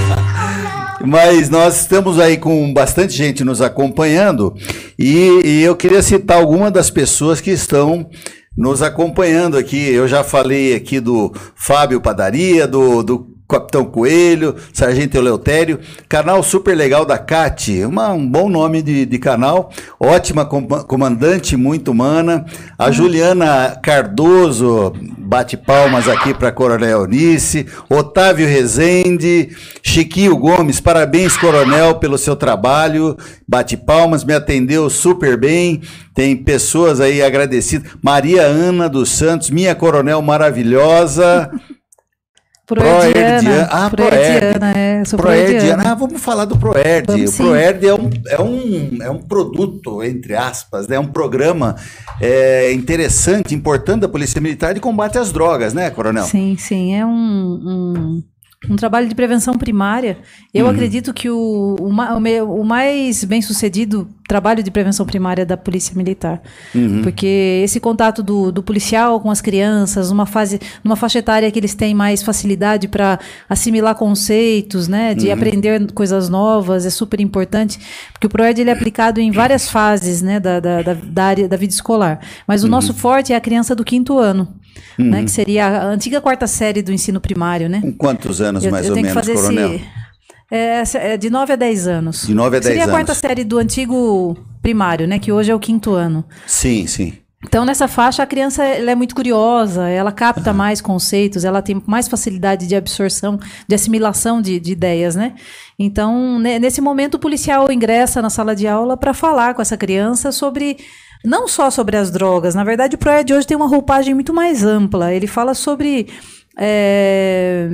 Speaker 6: Mas nós estamos aí com bastante gente nos acompanhando e, e eu queria citar algumas das pessoas que estão nos acompanhando aqui. Eu já falei aqui do Fábio Padaria, do, do Capitão Coelho, Sargento Eleutério, canal super legal da Cate, uma- um bom nome de, de canal, ótima com- comandante, muito humana. A Juliana Cardoso, bate palmas aqui para Coronel Nice, Otávio Rezende, Chiquinho Gomes, parabéns, Coronel, pelo seu trabalho, bate palmas, me atendeu super bem. Tem pessoas aí agradecidas. Maria Ana dos Santos, minha coronel maravilhosa.
Speaker 7: Proerdiana.
Speaker 6: Ah,
Speaker 7: Proerdiana, é. Sou
Speaker 6: Proerdiana.
Speaker 7: proerdiana.
Speaker 6: Ah, vamos falar do Proerd.
Speaker 7: Vamos
Speaker 6: o. Proerd é um, é, um, é um produto, entre aspas, né? é um programa é, interessante, importante da Polícia Militar de combate às drogas, né, Coronel?
Speaker 7: Sim, sim. É um, um, um trabalho de prevenção primária. Eu
Speaker 6: Uhum.
Speaker 7: acredito que o, o, o mais bem sucedido trabalho de prevenção primária é da Polícia Militar.
Speaker 6: Uhum.
Speaker 7: Porque esse contato do, do policial com as crianças, numa fase, numa faixa etária que eles têm mais facilidade para assimilar conceitos, né,
Speaker 6: Uhum.
Speaker 7: de aprender coisas novas, é super importante, porque o PROED ele é aplicado em várias fases, né, da, da, da, área da vida escolar. Mas o
Speaker 6: Uhum.
Speaker 7: nosso forte é a criança do quinto ano, né, que seria a antiga quarta série do ensino primário, né?
Speaker 6: Com quantos anos,
Speaker 7: Eu,
Speaker 6: mais
Speaker 7: eu
Speaker 6: ou menos,
Speaker 7: fazer
Speaker 6: Coronel?
Speaker 7: esse. É, essa- é de 9 a 10 anos.
Speaker 6: De 9 a 10
Speaker 7: Seria a quarta
Speaker 6: anos.
Speaker 7: série do antigo primário, né? Que hoje é o quinto ano.
Speaker 6: Sim, sim.
Speaker 7: Então, nessa faixa, a criança é muito curiosa, ela capta mais conceitos, ela tem mais facilidade de absorção, de assimilação de, de ideias, né? Então, ne- nesse momento, o policial ingressa na sala de aula para falar com essa criança sobre. Não só sobre as drogas, na verdade, o ProEd hoje tem uma roupagem muito mais ampla. Ele fala sobre, é,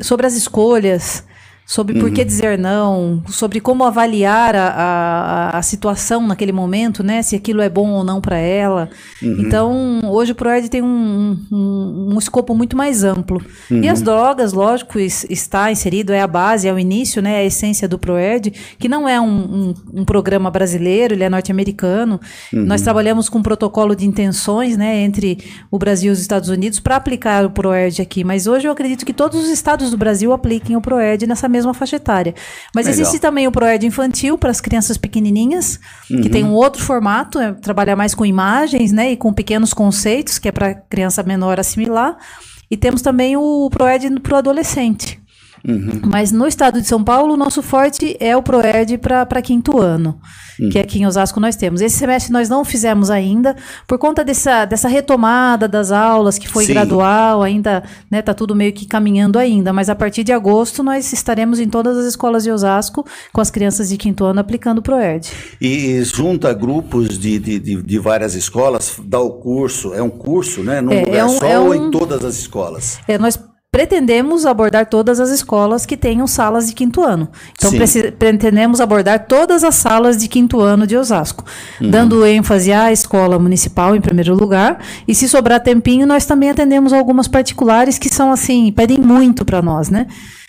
Speaker 7: sobre as escolhas, sobre por que dizer não, sobre como avaliar a, a, a situação naquele momento, né? Se aquilo é bom ou não para ela. Então, hoje o ProEd tem um, um, um escopo muito mais amplo. E as drogas, lógico, es- está inserido, é a base, é o início, né? É a essência do ProEd, que não é um, um, um programa brasileiro, ele é norte-americano. Nós trabalhamos com um protocolo de intenções, né? Entre o Brasil e os Estados Unidos para aplicar o ProEd aqui. Mas hoje eu acredito que todos os estados do Brasil apliquem o ProEd nessa mesma faixa etária. Mas
Speaker 6: Legal.
Speaker 7: existe também o ProEd infantil para as crianças pequenininhas, que tem um outro formato, é trabalhar mais com imagens, né, e com pequenos conceitos, que é para criança menor assimilar. E temos também o ProEd para o adolescente. Mas no estado de São Paulo, o nosso forte é o ProEd para quinto ano, que aqui em Osasco nós temos. Esse semestre nós não fizemos ainda, por conta dessa, dessa retomada das aulas, que foi
Speaker 6: Sim.
Speaker 7: gradual, ainda né, tá tudo meio que caminhando ainda. Mas a partir de agosto nós estaremos em todas as escolas de Osasco com as crianças de quinto ano aplicando o ProEd.
Speaker 6: E junta grupos de, de, de, de várias escolas, dá o curso, é um curso, né? Num
Speaker 7: É,
Speaker 6: lugar
Speaker 7: é um-
Speaker 6: só
Speaker 7: é
Speaker 6: ou
Speaker 7: um-
Speaker 6: em todas as escolas?
Speaker 7: É, nós pretendemos abordar todas as escolas que tenham salas de quinto ano. Então, pretendemos abordar todas as salas de quinto ano de Osasco,
Speaker 6: Uhum.
Speaker 7: dando ênfase à escola municipal em primeiro lugar. E se sobrar tempinho, nós também atendemos algumas particulares que são assim, pedem muito para nós, né?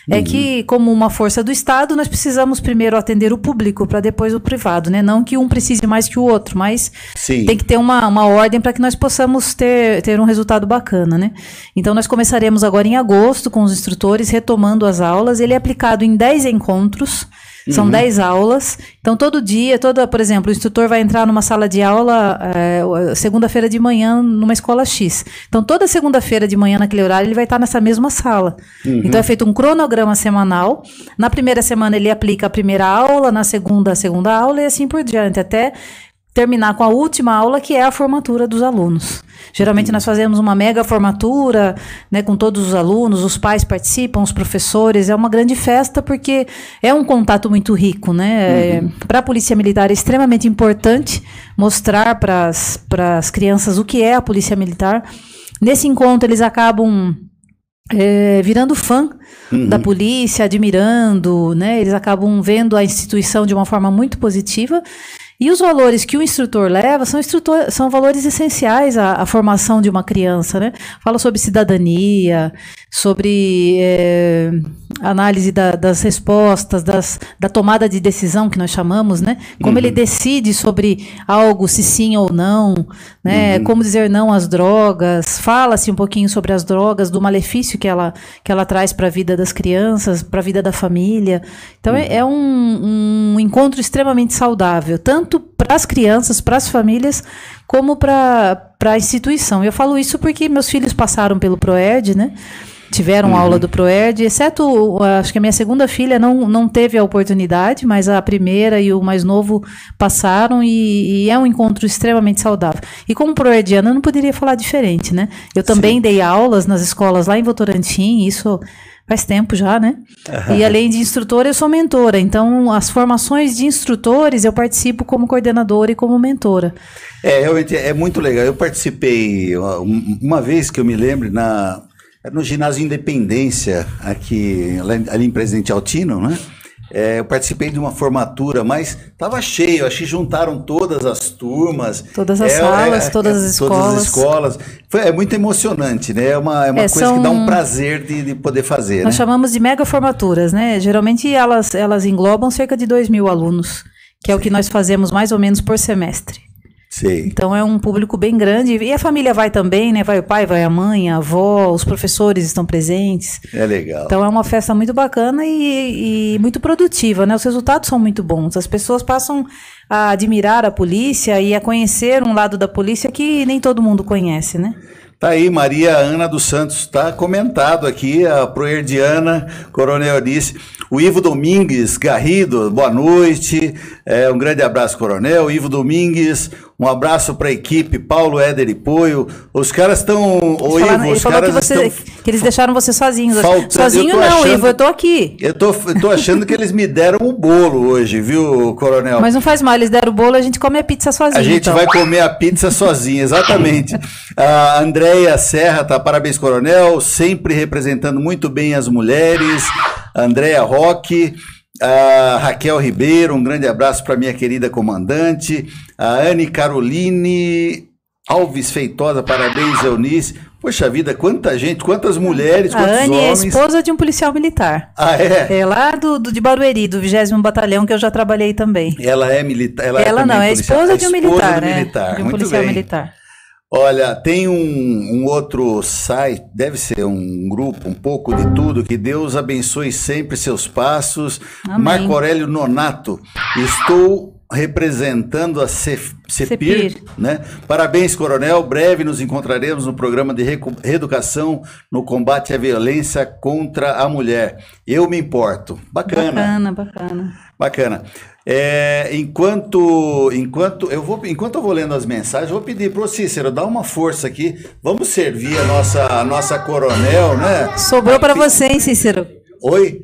Speaker 7: É que, como uma força do Estado, nós precisamos primeiro atender o público para depois o privado, né? Não que um precise mais que o outro, mas
Speaker 6: Sim.
Speaker 7: tem que ter uma, uma ordem para que nós possamos ter, ter um resultado bacana, né? Então, nós começaremos agora em agosto com os instrutores, retomando as aulas. Ele é aplicado em 10 encontros. São 10 aulas. Então, todo dia, toda, por exemplo, o instrutor vai entrar numa sala de aula eh, segunda-feira de manhã numa escola X. Então, toda segunda-feira de manhã, naquele horário, ele vai estar nessa mesma sala. Então, é feito um cronograma semanal. Na primeira semana, ele aplica a primeira aula, na segunda, a segunda aula, e assim por diante, até terminar com a última aula, que é a formatura dos alunos. Geralmente nós fazemos uma mega formatura, né, com todos os alunos, os pais participam, os professores, é uma grande festa porque é um contato muito rico, né? Para a Polícia Militar é extremamente importante mostrar para as crianças o que é a Polícia Militar. Nesse encontro eles acabam é, virando fã da polícia, admirando, né? Eles acabam vendo a instituição de uma forma muito positiva. E os valores que o instrutor leva são, instrutor, são valores essenciais à, à formação de uma criança, né? Fala sobre cidadania, sobre é, análise da- das respostas, das, da tomada de decisão que nós chamamos, né? Como ele decide sobre algo, se sim ou não, né? Como dizer não às drogas. Fala-se um pouquinho sobre as drogas, do malefício que ela, que ela traz para a vida das crianças, para a vida da família. Então é, é um, um encontro extremamente saudável, tanto para as crianças, para as famílias, como para a instituição. Eu falo isso porque meus filhos passaram pelo ProERD, né? Tiveram aula do ProERD, exceto, o- acho que a minha segunda filha não, não teve a oportunidade, mas a primeira e o mais novo passaram e, e é um encontro extremamente saudável. E como proerdiana, eu não poderia falar diferente, né? Eu também dei aulas nas escolas lá em Votorantim, isso faz tempo já, né? E além de instrutora, eu sou mentora. Então, as formações de instrutores eu participo como coordenadora e como mentora.
Speaker 6: É, realmente é muito legal. Eu participei ó, um- uma vez que eu me lembro na era no ginásio Independência aqui ali em Presidente Altino, né? É, eu participei de uma formatura, mas estava cheio. Acho que juntaram todas as turmas,
Speaker 7: Todas as
Speaker 6: É,
Speaker 7: salas, todas as
Speaker 6: Todas as
Speaker 7: escolas.
Speaker 6: escolas. Foi, é muito emocionante, né? É uma, é uma
Speaker 7: É,
Speaker 6: coisa que dá um
Speaker 7: são-
Speaker 6: prazer de, de poder fazer,
Speaker 7: Nós
Speaker 6: né?
Speaker 7: chamamos de mega formaturas, né? Geralmente elas, elas englobam cerca de 2 mil alunos, que é o que nós fazemos mais ou menos por semestre.
Speaker 6: Sei.
Speaker 7: Então é um público bem grande. E a família vai também, né? Vai o pai, vai a mãe, a avó, os professores estão presentes.
Speaker 6: É legal.
Speaker 7: Então é uma festa muito bacana e, e muito produtiva, né? Os resultados são muito bons. As pessoas passam a admirar a polícia e a conhecer um lado da polícia que nem todo mundo conhece, né?
Speaker 6: Tá aí, Maria Ana dos Santos, está comentado aqui, a Proerdiana, Coronel disse. O Ivo Domingues Garrido, boa noite. É, um grande abraço, Coronel. Ivo Domingues, um abraço para a equipe, Paulo Éder e Poio. Os caras estão. Ô,
Speaker 7: Falaram-
Speaker 6: Ivo, os
Speaker 7: falou que,
Speaker 6: caras
Speaker 7: você, que eles deixaram você sozinhos.
Speaker 6: Faltando-
Speaker 7: Sozinho não,
Speaker 6: achando-
Speaker 7: Ivo, eu tô aqui.
Speaker 6: Eu tô, eu tô achando que eles me deram o bolo hoje, viu, Coronel?
Speaker 7: Mas não faz mal, eles deram o bolo, a gente come a pizza sozinho.
Speaker 6: A gente
Speaker 7: então.
Speaker 6: vai comer a pizza sozinha, exatamente. A Andréia Serra tá parabéns, Coronel, sempre representando muito bem as mulheres. Andréia Roque, a Raquel Ribeiro, um grande abraço para minha querida comandante. A Anne Caroline Alves Feitosa, parabéns, Eunice. Poxa vida, quanta gente, quantas mulheres,
Speaker 7: A
Speaker 6: quantos
Speaker 7: Anne é
Speaker 6: homens.
Speaker 7: esposa de um policial militar.
Speaker 6: Ah, é?
Speaker 7: É lá do, do- de Barueri, do 20 Batalhão, que eu já trabalhei também.
Speaker 6: Ela é militar. Ela,
Speaker 7: Ela,
Speaker 6: é
Speaker 7: não, é
Speaker 6: policial.
Speaker 7: esposa de um militar,
Speaker 6: do
Speaker 7: né?
Speaker 6: militar.
Speaker 7: De um
Speaker 6: Muito
Speaker 7: policial
Speaker 6: bem.
Speaker 7: militar.
Speaker 6: Olha, tem um, um outro site, deve ser um grupo, um pouco de tudo. Que Deus abençoe sempre seus passos.
Speaker 7: Amém.
Speaker 6: Marco Aurélio Nonato, estou representando a Cef- CEPIR,
Speaker 7: CEPIR.
Speaker 6: né? Parabéns, Coronel. Breve nos encontraremos no programa de reeducação no combate à violência contra a mulher. Eu me importo. Bacana.
Speaker 7: Bacana, bacana.
Speaker 6: Bacana. É, enquanto, enquanto eu vou, enquanto eu vou lendo as mensagens, vou pedir para o Cícero dar uma força aqui. Vamos servir a nossa, a nossa coronel, né?
Speaker 7: Sobrou para você, hein, Cícero?
Speaker 6: Oi.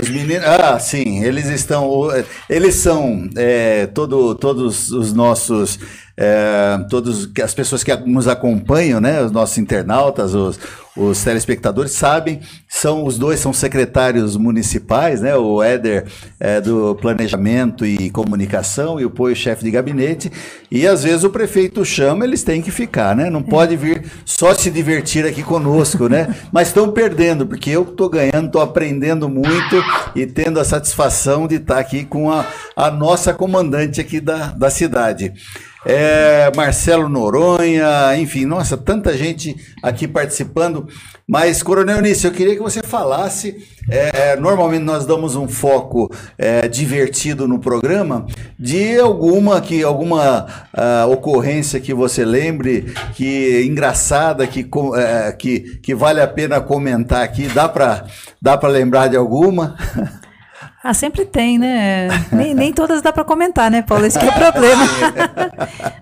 Speaker 6: Os meninos, ah, sim, eles estão, eles são é, todo, todos os nossos é, todos as pessoas que nos acompanham, né, os nossos internautas, os, os telespectadores sabem, são os dois são secretários municipais, né, o Éder é, do Planejamento e Comunicação e o Poio chefe de gabinete, e às vezes o prefeito chama, eles têm que ficar, né, não pode vir só se divertir aqui conosco, né, mas estão perdendo, porque eu estou ganhando, estou aprendendo muito e tendo a satisfação de estar aqui com a, a nossa comandante aqui da, da cidade. É, Marcelo Noronha, enfim, nossa, tanta gente aqui participando. Mas, Coronel Nício, eu queria que você falasse. é, normalmente nós damos um foco é, divertido no programa de alguma que alguma ah, ocorrência que você lembre que engraçada que, é, que que vale a pena comentar aqui. Dá para dá para lembrar de alguma?
Speaker 7: Ah, sempre tem, né? Nem, nem todas dá para comentar, né, Paulo? Esse que é o problema.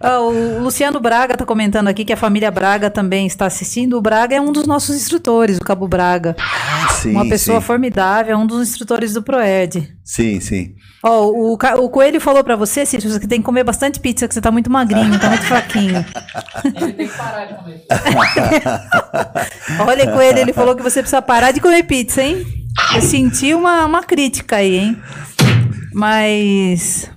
Speaker 7: O Luciano Braga está comentando aqui que a família Braga também está assistindo. O Braga é um dos nossos instrutores, o Cabo Braga.
Speaker 6: Sim,
Speaker 7: Uma pessoa
Speaker 6: sim,
Speaker 7: formidável, é um dos instrutores do Proed.
Speaker 6: sim, sim.
Speaker 7: Ó, o, o Coelho falou pra você, Cícero, que tem que comer bastante pizza, que você tá muito magrinho, tá muito fraquinho. Olha, Coelho, ele falou que você precisa parar de comer pizza, hein? Eu senti uma, uma crítica aí, hein? Mas.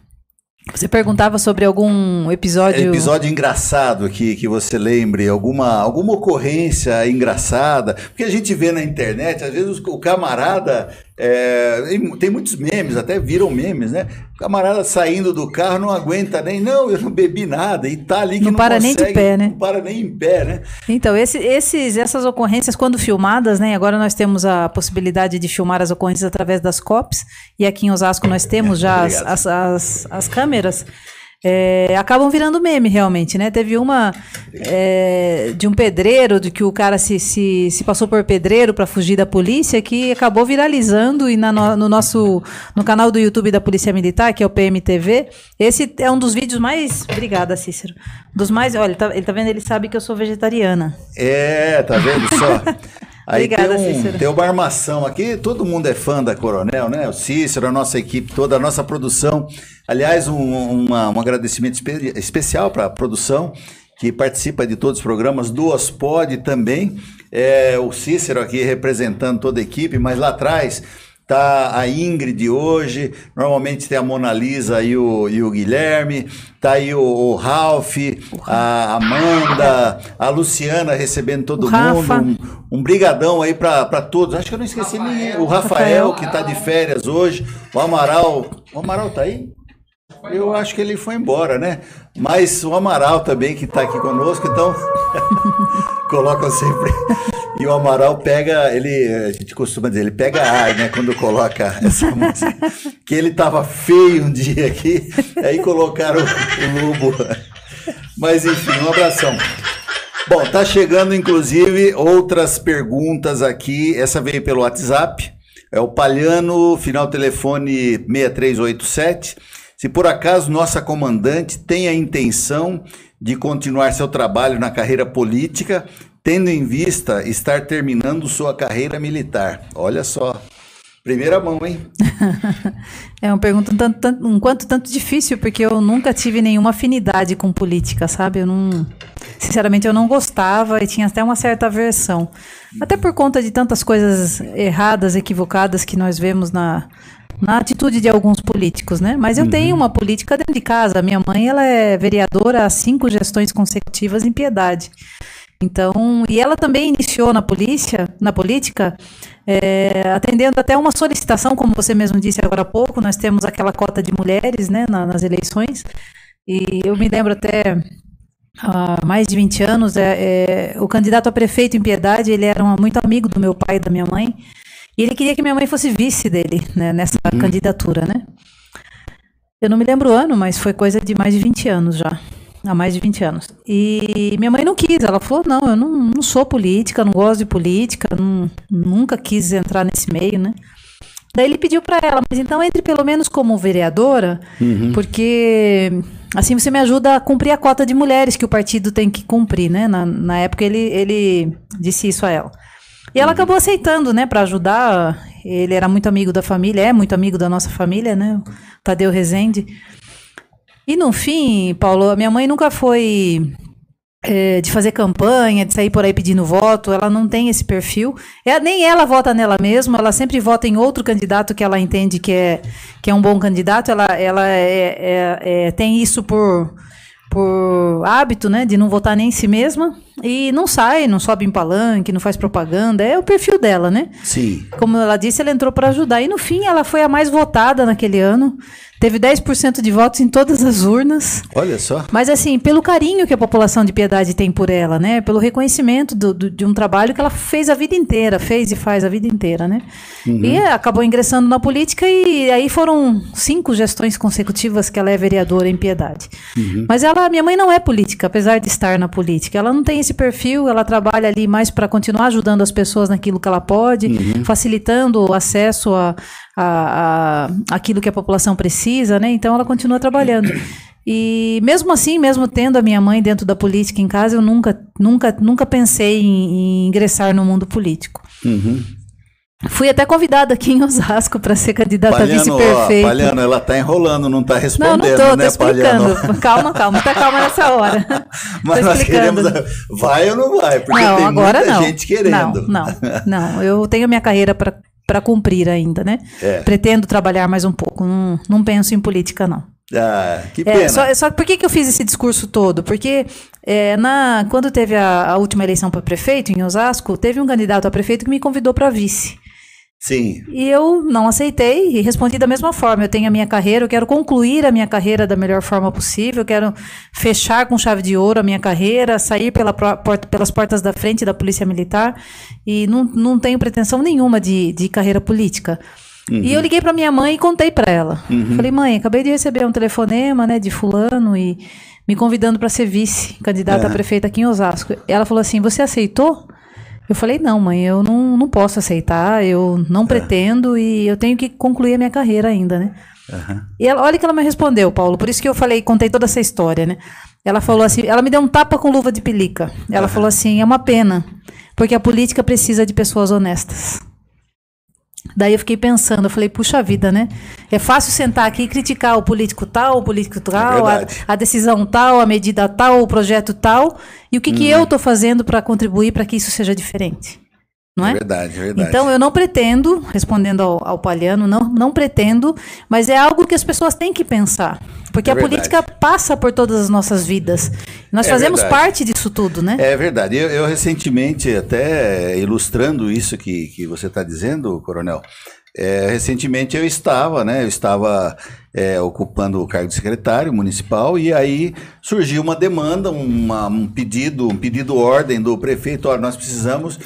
Speaker 7: Você perguntava sobre algum episódio.
Speaker 6: Episódio engraçado que, que você lembre, alguma, alguma ocorrência engraçada, porque a gente vê na internet, às vezes o camarada, é, tem- muitos memes, até viram memes, né? O camarada saindo do carro não aguenta nem, não, eu não bebi nada, e tá ali que
Speaker 7: Não
Speaker 6: não,
Speaker 7: para nem de
Speaker 6: consegue,
Speaker 7: pé, né?
Speaker 6: Não para nem em pé, né?
Speaker 7: Então, esse- esses, essas ocorrências, quando filmadas, né? Agora nós temos a possibilidade de filmar as ocorrências através das COPs, e aqui em Osasco nós temos já as, as, as, as câmeras. É, acabam virando meme, realmente, né? Teve uma é, de um pedreiro, de que o cara se, se, se passou por pedreiro para fugir da polícia, que acabou viralizando e na no, no nosso no canal do YouTube da Polícia Militar, que é o PMTV. Esse é um dos vídeos mais. Obrigada, Cícero. Dos mais. Olha, ele tá, ele tá vendo? Ele sabe que eu sou vegetariana.
Speaker 6: É, tá vendo só? Aí
Speaker 7: Obrigada,
Speaker 6: tem, um,
Speaker 7: Cícero.
Speaker 6: tem uma armação aqui, todo mundo é fã da Coronel, né? O Cícero, a nossa equipe toda, a nossa produção. Aliás, um, uma- um agradecimento espe- especial para a produção, que participa de todos os programas, do Ospod também. É, o Cícero aqui representando toda a equipe, mas lá atrás Tá a Ingrid hoje, normalmente tem a Mona Lisa e o, e o Guilherme, tá aí o, o Ralph, a Amanda, a Luciana recebendo todo
Speaker 7: O
Speaker 6: mundo.
Speaker 7: Rafa.
Speaker 6: Um, um brigadão aí para todos. Acho que eu não esqueci ninguém. O Rafael, que tá de férias hoje, o Amaral. O Amaral tá aí? Eu acho que ele foi embora, né? Mas o Amaral também, que está aqui conosco, então coloca sempre. E o Amaral pega, ele, a gente costuma dizer, ele pega ar, né? Quando coloca essa música. Que ele tava feio um dia aqui, aí colocaram o, o lobo. Mas enfim, um abração. Bom, tá chegando inclusive outras perguntas aqui. Essa veio pelo WhatsApp. É o Palhano, final telefone 6387. Se por acaso nossa comandante tem a intenção de continuar seu trabalho na carreira política, tendo em vista estar terminando sua carreira militar. Olha só. Primeira mão, hein?
Speaker 7: É uma pergunta um, tanto, tanto- um quanto tanto difícil, porque eu nunca tive nenhuma afinidade com política, sabe? Eu não. Sinceramente, eu não gostava e tinha até uma certa aversão. Até por conta de tantas coisas erradas, equivocadas que nós vemos na, na atitude de alguns políticos, né? Mas eu tenho uma política dentro de casa. Minha mãe, ela é vereadora há cinco gestões consecutivas em Piedade. Então, e ela também iniciou na polícia, na política, é, atendendo até uma solicitação, como você mesmo disse agora há pouco, nós temos aquela cota de mulheres, né, na- nas eleições, e eu me lembro até há mais de 20 anos, é, é, o candidato a prefeito em Piedade, ele era um- muito amigo do meu pai e da minha mãe, e ele queria que minha mãe fosse vice dele, né, nessa candidatura, né. Eu não me lembro o ano, mas foi coisa de mais de 20 anos já. Há mais de 20 anos. E minha mãe não quis. Ela falou: não, eu não, não sou política, não gosto de política, não- nunca quis entrar nesse meio, né? Daí ele pediu para ela, mas então entre pelo menos como vereadora, porque assim você me ajuda a cumprir a cota de mulheres que o partido tem que cumprir, né? Na, na época ele, ele disse isso a ela. E ela acabou aceitando, né, para ajudar. Ele era muito amigo da família, é muito amigo da nossa família, né? O Tadeu Rezende. E no fim, Paulo, a minha mãe nunca foi é, de fazer campanha, de sair por aí pedindo voto, ela não tem esse perfil. É, nem ela vota nela mesma, ela sempre vota em outro candidato que ela entende que é, que é um bom candidato. Ela, ela é, é, é, tem isso por, por hábito, né, de não votar nem em si mesma. E não sai, não sobe em palanque, não faz propaganda. É o perfil dela, né?
Speaker 6: Sim.
Speaker 7: Como ela disse, ela entrou para ajudar. E no fim, ela foi a mais votada naquele ano. Teve 10% de votos em todas as urnas.
Speaker 6: Olha só.
Speaker 7: Mas assim, pelo carinho que a população de Piedade tem por ela, né? Pelo reconhecimento do, do, de um trabalho que ela fez a vida inteira, fez e faz a vida inteira, né?
Speaker 6: Uhum.
Speaker 7: E acabou ingressando na política e aí foram cinco gestões consecutivas que ela é vereadora em Piedade.
Speaker 6: Uhum.
Speaker 7: Mas ela, minha mãe não é política, apesar de estar na política. Ela não tem esse perfil, ela trabalha ali mais para continuar ajudando as pessoas naquilo que ela pode,
Speaker 6: Uhum.
Speaker 7: facilitando o acesso a, a, a aquilo que a população precisa, né? Então ela continua trabalhando. E mesmo assim, mesmo tendo a minha mãe dentro da política em casa, eu nunca, nunca, nunca pensei em, em ingressar no mundo político.
Speaker 6: Uhum.
Speaker 7: Fui até convidada aqui em Osasco para ser candidata
Speaker 6: Palhano,
Speaker 7: vice-prefeito.
Speaker 6: Palhano, ela tá enrolando, não tá
Speaker 7: Não,
Speaker 6: respondendo,
Speaker 7: não tô, tô
Speaker 6: né,
Speaker 7: explicando.
Speaker 6: Palhano?
Speaker 7: Calma, calma, tá calma nessa hora.
Speaker 6: Mas
Speaker 7: tô
Speaker 6: nós
Speaker 7: explicando.
Speaker 6: queremos. Vai ou não vai? Porque
Speaker 7: não,
Speaker 6: tem
Speaker 7: agora
Speaker 6: muita
Speaker 7: não.
Speaker 6: gente querendo.
Speaker 7: Não, não, não. Eu tenho minha carreira para cumprir ainda, né?
Speaker 6: É.
Speaker 7: Pretendo trabalhar mais um pouco. Não, não penso em política, não.
Speaker 6: Ah, que
Speaker 7: É,
Speaker 6: pena.
Speaker 7: só, só que por que, que eu fiz esse discurso todo? Porque é, na, quando teve a, a última eleição para prefeito, em Osasco, teve um candidato a prefeito que me convidou para vice.
Speaker 6: Sim.
Speaker 7: E eu não aceitei e respondi da mesma forma. Eu tenho a minha carreira, eu quero concluir a minha carreira da melhor forma possível, eu quero fechar com chave de ouro a minha carreira, sair pela porta- pelas portas da frente da Polícia Militar e não, não tenho pretensão nenhuma de, de carreira política. E eu liguei para minha mãe e contei para ela. Falei, mãe, acabei de receber um telefonema né, de fulano e me convidando para ser vice, candidata a prefeita aqui em Osasco. Ela falou assim: Você aceitou? Eu falei, não, mãe, eu não, não posso aceitar, eu não pretendo e eu tenho que concluir a minha carreira ainda, né? E ela, olha que ela me respondeu, Paulo, por isso que eu falei, contei toda essa história, né? Ela falou assim, ela me deu um tapa com luva de pelica. Ela falou assim, é uma pena, porque a política precisa de pessoas honestas. Daí eu fiquei pensando, eu falei, puxa vida, né? É fácil sentar aqui e criticar o político tal, o político tal, a,
Speaker 6: verdade.
Speaker 7: a decisão tal, a medida tal, o projeto tal. E o que, que eu estou fazendo para contribuir para que isso seja diferente? Não
Speaker 6: É
Speaker 7: é?
Speaker 6: verdade, é verdade.
Speaker 7: Então, eu não pretendo, respondendo ao, ao Palhano, não, não pretendo, mas é algo que as pessoas têm que pensar. Porque
Speaker 6: É
Speaker 7: a
Speaker 6: verdade.
Speaker 7: política passa por todas as nossas vidas. Nós
Speaker 6: É
Speaker 7: fazemos
Speaker 6: verdade.
Speaker 7: parte disso tudo, né?
Speaker 6: É verdade. Eu, eu recentemente, até ilustrando isso que, que você está dizendo, Coronel, é, recentemente eu estava, né? Eu estava é, ocupando o cargo de secretário municipal e aí surgiu uma demanda, uma- um pedido, um pedido ordem do prefeito, olha, nós precisamos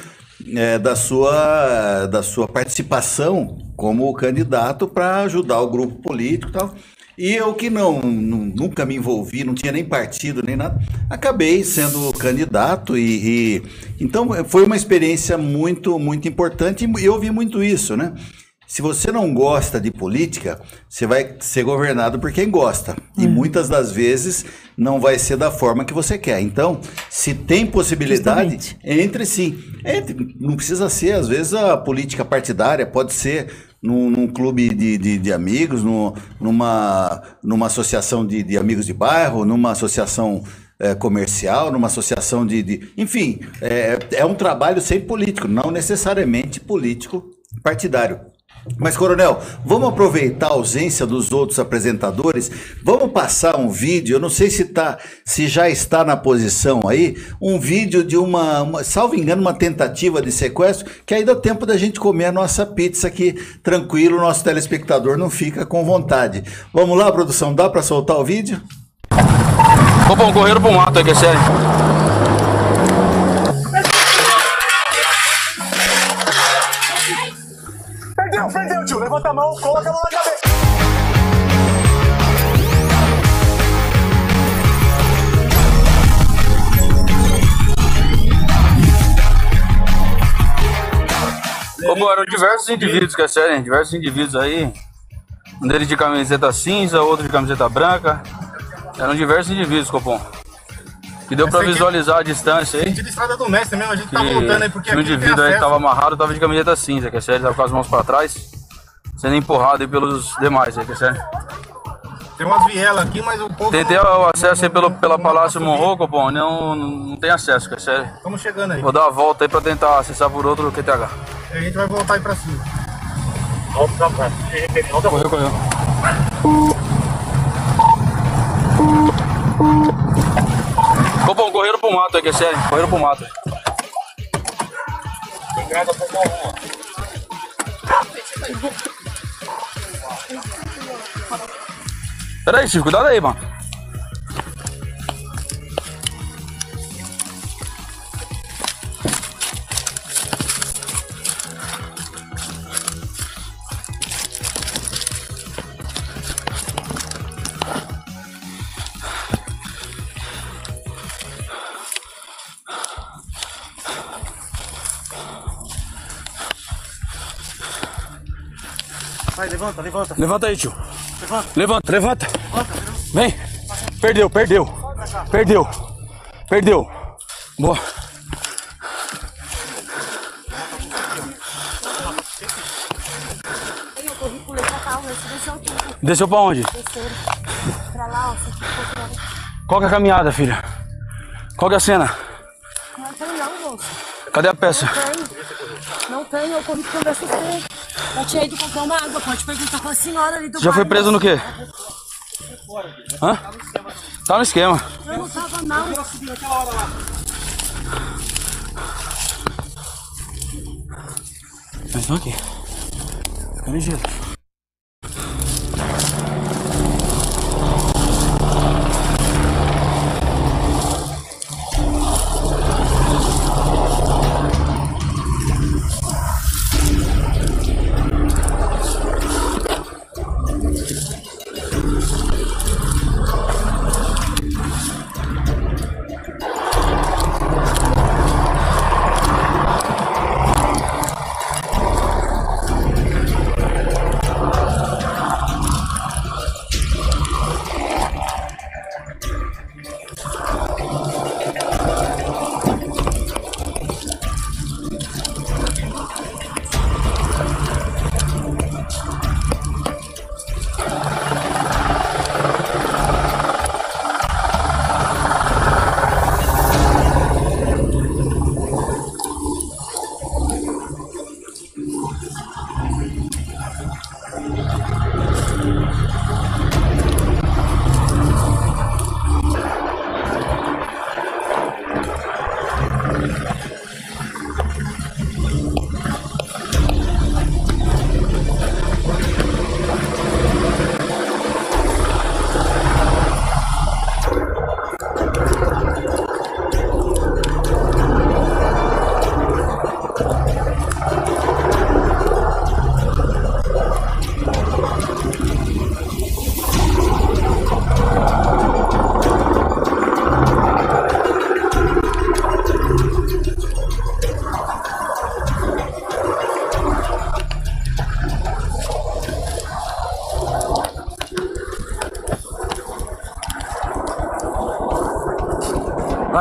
Speaker 6: é, da sua da sua participação como candidato para ajudar o grupo político e tal. E eu que não, nu- nunca me envolvi, não tinha nem partido nem nada, acabei sendo candidato e, e- então foi uma experiência muito muito importante e eu vi muito isso, né? Se você não gosta de política, você vai ser governado por quem gosta. E muitas das vezes não vai ser da forma que você quer. Então, se tem possibilidade,
Speaker 7: Justamente.
Speaker 6: entre sim. Entre. Não precisa ser, às vezes, a política partidária, pode ser num, num clube de, de, de amigos, no- numa, numa associação de, de amigos de bairro, numa associação eh, comercial, numa associação de. de- enfim, é, é um trabalho sempre político, não necessariamente político partidário. Mas, Coronel, vamos aproveitar a ausência dos outros apresentadores. Vamos passar um vídeo. Eu não sei se, tá, se já está na posição aí. Um vídeo de uma, uma, salvo engano, uma tentativa de sequestro. Que aí dá tempo da gente comer a nossa pizza aqui tranquilo. O nosso telespectador não fica com vontade. Vamos lá, produção. Dá para soltar o vídeo?
Speaker 8: Opa, um correram pro mato aí, que é sério.
Speaker 1: Levanta a mão, coloca a mão na cabeça.
Speaker 8: Opa, eram diversos indivíduos, que é sério, hein? diversos indivíduos aí. Um deles de camiseta cinza, outro de camiseta branca. Eram diversos indivíduos, Copom. Que deu pra
Speaker 1: Essa aqui-
Speaker 8: visualizar a distância aí.
Speaker 1: De estrada do mestre mesmo, a gente tá voltando aí porque
Speaker 8: o
Speaker 1: aqui
Speaker 8: indivíduo aí tava amarrado tava de camiseta cinza, que é sério, tava com as mãos pra trás, sendo empurrado aí pelos demais aí, que é sério.
Speaker 1: Tem umas vielas aqui, mas o povo.
Speaker 8: Tentei o acesso aí pelo, pela Palácio Morro, copom, não, não tem acesso, que é sério.
Speaker 1: Estamos chegando aí.
Speaker 8: Vou dar uma volta aí pra tentar acessar por outro QTH.
Speaker 1: A gente vai voltar aí pra cima.
Speaker 8: Correu, correu. Copom, correram pro mato aí, que é sério. Correram pro mato. Pera aí, Chico, cuidado aí, mano.
Speaker 4: Vai, levanta, levanta.
Speaker 8: Levanta aí, tio.
Speaker 4: Levanta.
Speaker 8: Levanta. Vem. Perdeu, perdeu. Perdeu. Perdeu. Boa.
Speaker 5: Desceu
Speaker 8: pra onde?
Speaker 5: Pra lá, ó.
Speaker 8: Qual que é a caminhada, filha? Qual que é a cena?
Speaker 5: Não tem não, moço.
Speaker 8: Cadê a peça?
Speaker 5: Não tem. Não tem, eu corri me assustei. Eu tinha ido comprar uma água, pode perguntar com a senhora ali do
Speaker 8: Já foi preso no quê? Hã? Tá no esquema.
Speaker 5: Eu não tava não.
Speaker 8: Mas estão aqui. Fica ligeiro.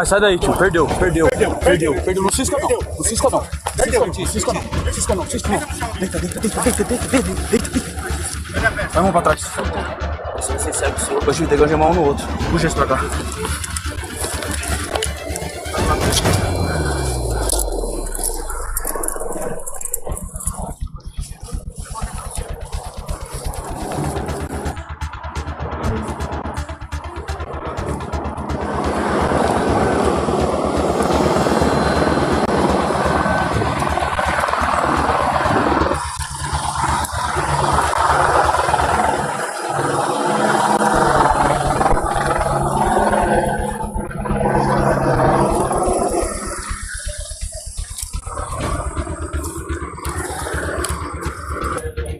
Speaker 8: Vai, sai daí, tio. Perdeu, perdeu. Perdeu, perdeu. Perdeu. Não cisca não. Não cisca não. Perdeu. Não cisca não. Cisca não. Cisca não. Deita, deita, deita, deita, deita, deita, deita. Vai, mão pra trás. Você segue o seu. Hoje tem que algemar um no outro. Puxa esse pra cá.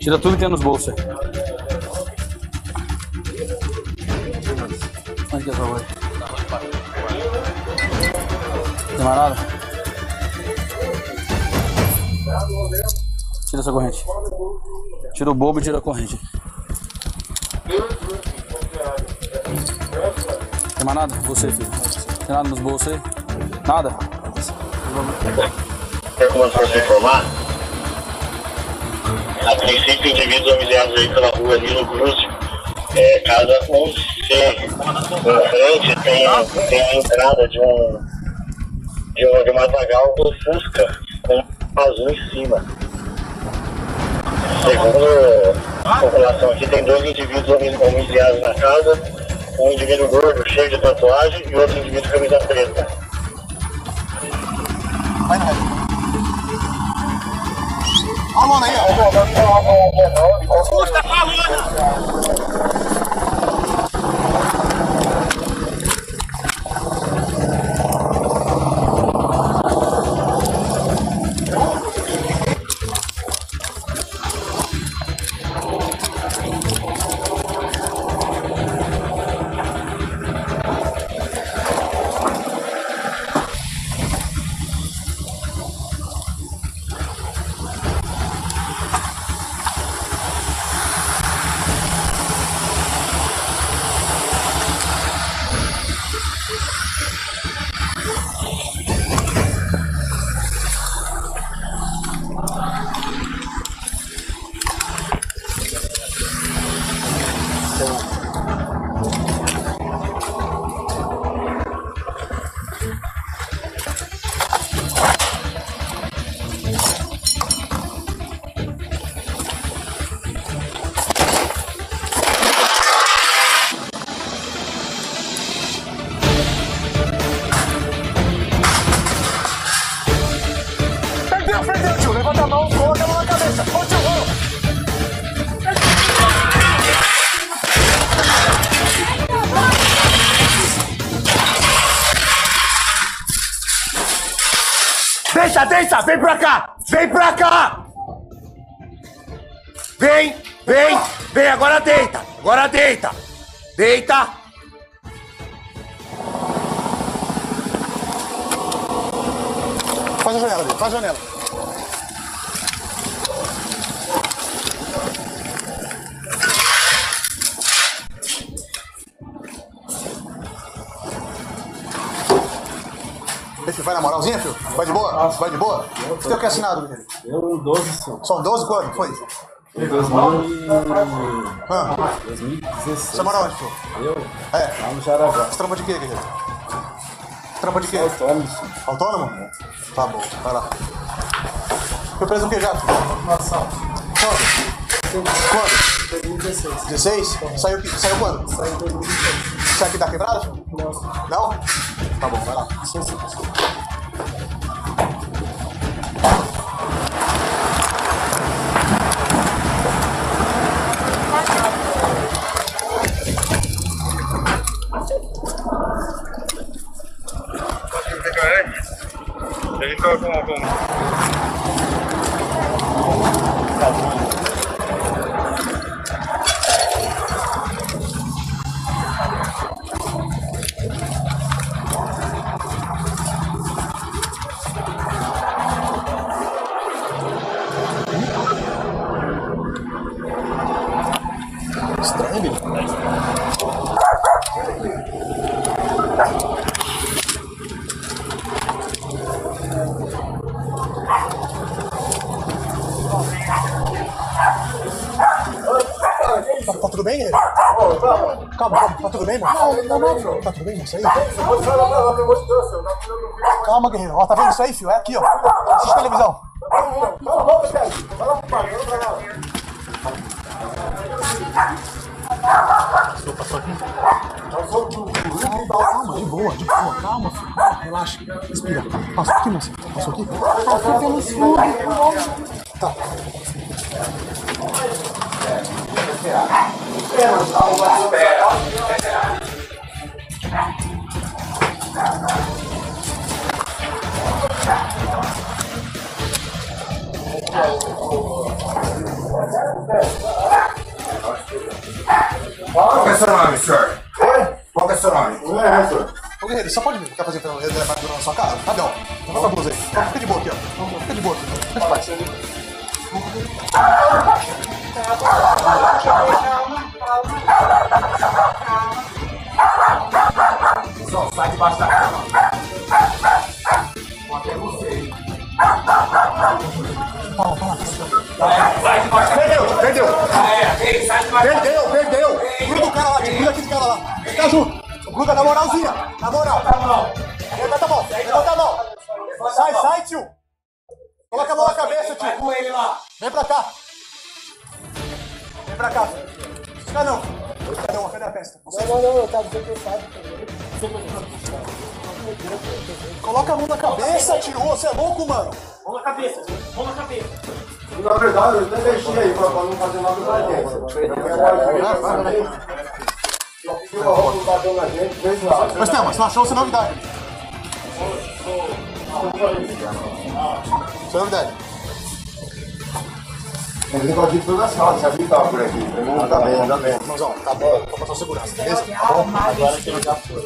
Speaker 8: Tira tudo que tem nos bolsos. Onde que é coisa? Tem mais nada? Tira essa corrente. Tira o bobo e tira a corrente. Tem mais nada? Você, filho. Tem nada nos bolsos aí? Nada?
Speaker 3: Tem como você informar? A princípio, indivíduos homicidados aí pela rua Nilo Cruz, É casa com C. Em frente tem, tem a entrada de um, de um de uma vagal do Fusca com azul em cima. Segundo a população aqui, tem dois indivíduos homi- homicidados na casa, um indivíduo gordo, cheio de tatuagem, e outro indivíduo com camisa preta.
Speaker 2: Ó.
Speaker 3: Fusca
Speaker 9: Deixa, vem pra cá! Vem pra cá! Vem, vem, vem, agora deita! Agora deita! Deita!
Speaker 2: Faz a janela faz a janela. Vai na moralzinha, filho? Vai de boa? Vai de boa? Você tem o que assinado, Guilherme?
Speaker 4: Eu 12 sim.
Speaker 2: São 12 quando? Foi?
Speaker 4: 2000
Speaker 2: Ah,
Speaker 4: 2016.
Speaker 2: você mora onde, filho?
Speaker 4: Eu?
Speaker 2: É.
Speaker 4: Lá no Jaraguá.
Speaker 2: Você trampa de quê, Guilherme? Trampa de quê?
Speaker 4: Autônomo, sim.
Speaker 2: Autônomo? Tá bom, vai lá. Foi preso o que já, filho?
Speaker 4: Nossa.
Speaker 2: Quando? Quando?
Speaker 4: 2016.
Speaker 2: 16? Saiu, que- saiu quando?
Speaker 4: Saiu em 2016.
Speaker 2: Sai aqui da quebrada? filho?
Speaker 4: Não.
Speaker 2: Não? Tá bom, vai lá.
Speaker 4: Sim, sim, sim.
Speaker 3: Ele tá com, com
Speaker 2: Tá tudo bem, isso aí? Calma, guerreiro. Ó, tá vendo isso aí, filho? É aqui, ó. Assiste televisão. Calma, de boa, de boa. Calma, filho. Relaxa. Respira. Passou aqui, moça. Passou aqui? Tá.
Speaker 9: Qual que é seu nome, senhor? Qual que é seu nome?
Speaker 2: Ô, guerreiro, só pode vir. Quer fazer então, levar na sua casa? Cadê, ó? Levanta a blusa aí. Fica de boa aqui, ó. Fica de boa aqui. Fica de paz.
Speaker 9: Só sai debaixo da cama.
Speaker 2: Na moralzinha. Na moral. Levanta a mão. Levanta a mão. Sai, sai, tio. Coloca a mão na cabeça, tio. com ele lá. Vem pra cá. Vem pra cá. Fica não. Cadê uma? Cadê a peça? Não, não, não. Eu tava. Coloca a mão na cabeça, tio. Você é louco, mano.
Speaker 4: Mão na cabeça, mão na cabeça.
Speaker 2: Na verdade, eu até deixei aí pra, pra não fazer nada pra gente. Mas tem, mas você achou essa novidade? Essa novidade.
Speaker 10: Mas ele pode ir toda a sala, se habilitar por aqui.
Speaker 2: Ah, tá bem, tá bem. Irmãozão, tá bom, tô passando segurança, beleza? Tá bom? Agora que eu já foi.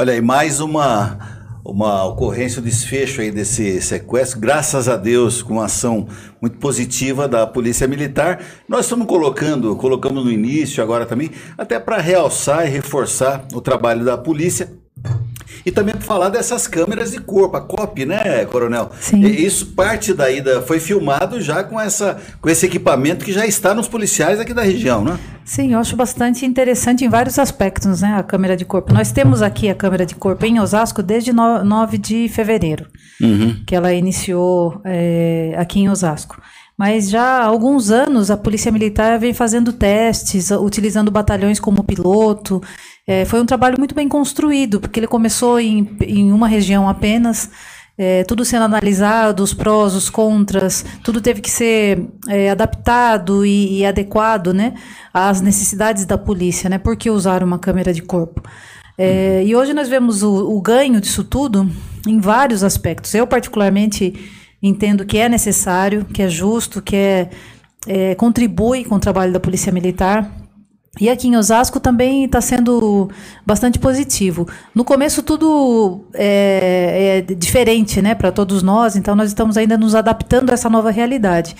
Speaker 6: Olha aí, mais uma, uma ocorrência, um desfecho aí desse sequestro, graças a Deus, com uma ação muito positiva da Polícia Militar. Nós estamos colocando, colocamos no início, agora também, até para realçar e reforçar o trabalho da polícia. E também para falar dessas câmeras de corpo, a COP, né, Coronel?
Speaker 7: Sim.
Speaker 6: Isso parte daí da, foi filmado já com essa com esse equipamento que já está nos policiais aqui da região, né?
Speaker 7: Sim, eu acho bastante interessante em vários aspectos, né, a câmera de corpo. Nós temos aqui a câmera de corpo em Osasco desde no- 9 de fevereiro, que ela iniciou é, aqui em Osasco. Mas já há alguns anos a Polícia Militar vem fazendo testes, utilizando batalhões como piloto. É, foi um trabalho muito bem construído, porque ele começou em, em uma região apenas, é, tudo sendo analisado, os prós, os contras, tudo teve que ser é, adaptado e, e adequado né, às necessidades da polícia, né? Por que usar uma câmera de corpo? É, e hoje nós vemos o, o ganho disso tudo em vários aspectos. Eu, particularmente, entendo que é necessário, que é justo, que é, é, contribui com o trabalho da Polícia Militar. E aqui em Osasco também está sendo bastante positivo. No começo tudo é, é diferente, né, para todos nós. Então nós estamos ainda nos adaptando a essa nova realidade.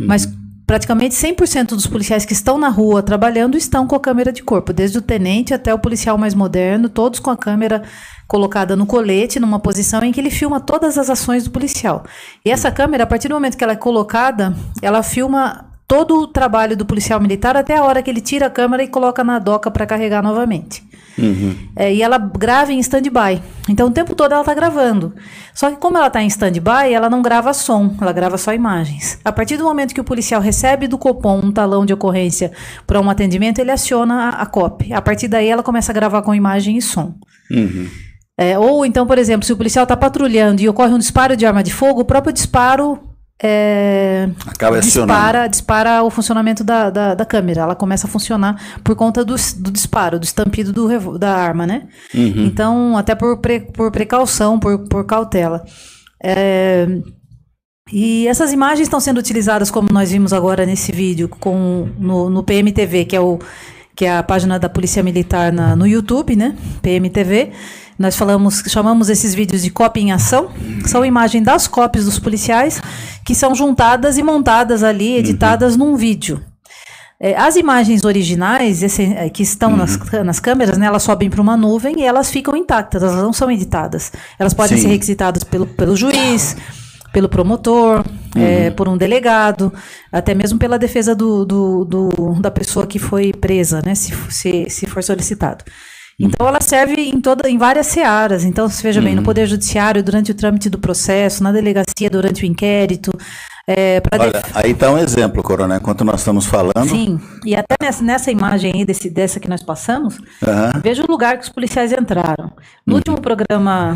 Speaker 7: Mas praticamente 100% dos policiais que estão na rua trabalhando estão com a câmera de corpo, desde o tenente até o policial mais moderno, todos com a câmera colocada no colete, numa posição em que ele filma todas as ações do policial. E essa câmera, a partir do momento que ela é colocada, ela filma todo o trabalho do policial militar até a hora que ele tira a câmera e coloca na doca para carregar novamente. É, e ela grava em stand-by. Então o tempo todo ela está gravando. Só que como ela está em stand-by, ela não grava som, ela grava só imagens. A partir do momento que o policial recebe do Copom um talão de ocorrência para um atendimento, ele aciona a, a COP. A partir daí ela começa a gravar com imagem e som. É, ou então, por exemplo, se o policial está patrulhando e ocorre um disparo de arma de fogo, o próprio disparo é,
Speaker 6: Acaba
Speaker 7: dispara, dispara o funcionamento da, da, da câmera. Ela começa a funcionar por conta do, do disparo, do estampido do, da arma, né? Então, até por, pre- por precaução, por, por cautela. É, e essas imagens estão sendo utilizadas, como nós vimos agora nesse vídeo, com, no, no PMTV, que é, o, que é a página da Polícia Militar na- no YouTube, né? PMTV. Nós falamos, chamamos esses vídeos de cópia em ação. São imagens das cópias dos policiais que são juntadas e montadas ali, editadas num vídeo. É, as imagens originais, esse- é, que estão nas,
Speaker 6: Uhum.
Speaker 7: nas câmeras, né, elas sobem para uma nuvem e elas ficam intactas, elas não são editadas. Elas podem
Speaker 6: Sim.
Speaker 7: ser requisitadas pelo, pelo juiz, pelo promotor,
Speaker 6: Uhum.
Speaker 7: é, por um delegado, até mesmo pela defesa do, do- do- da pessoa que foi presa, né, se, se, se for solicitado. Então ela serve em toda, em várias searas. Então, você veja bem,
Speaker 6: Uhum.
Speaker 7: no Poder Judiciário, durante o trâmite do processo, na delegacia, durante o inquérito, é, para
Speaker 6: Olha, aí está um exemplo, Coronel, enquanto nós estamos falando.
Speaker 7: Sim, e até nessa, nessa imagem aí, desse, dessa que nós passamos,
Speaker 6: Aham.
Speaker 7: veja o lugar que os policiais entraram. No último programa,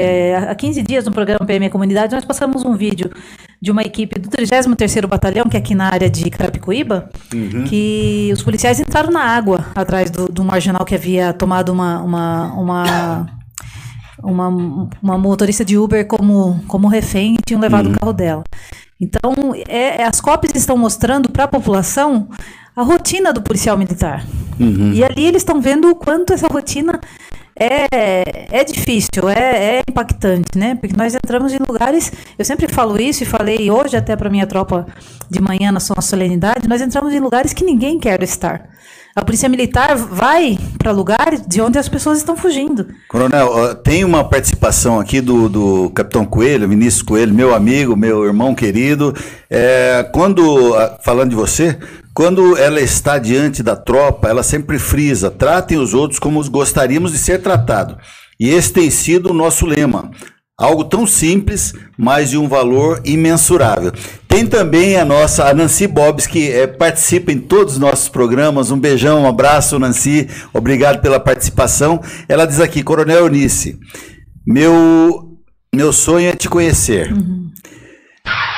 Speaker 7: é, há 15 dias, no programa PM Comunidade, nós passamos um vídeo de uma equipe do 33º Batalhão, que é aqui na área de Carapicuíba, que os policiais entraram na água, atrás do, do marginal que havia tomado uma... uma, uma uma, uma motorista de Uber como, como refém e tinham levado o carro dela. Então, é, é- as cópias estão mostrando para a população a rotina do policial militar. E ali eles estão vendo o quanto essa rotina é, é difícil, é, é impactante, né? Porque nós entramos em lugares, eu sempre falo isso e falei hoje até para minha tropa de manhã na sua solenidade, nós entramos em lugares que ninguém quer estar. A polícia militar vai para lugares de onde as pessoas estão fugindo.
Speaker 6: Coronel, tem uma participação aqui do, do Capitão Coelho, Vinícius Coelho, meu amigo, meu irmão querido. É, quando, ah, falando de você, quando ela está diante da tropa, ela sempre frisa: tratem os outros como os gostaríamos de ser tratado. E esse tem sido o nosso lema. Algo tão simples, mas de um valor imensurável. Tem também a nossa a Nancy Bobs, que é, participa em todos os nossos programas. Um beijão, um abraço, Nancy. Obrigado pela participação. Ela diz aqui, Coronel Eunice, meu, meu sonho é te conhecer.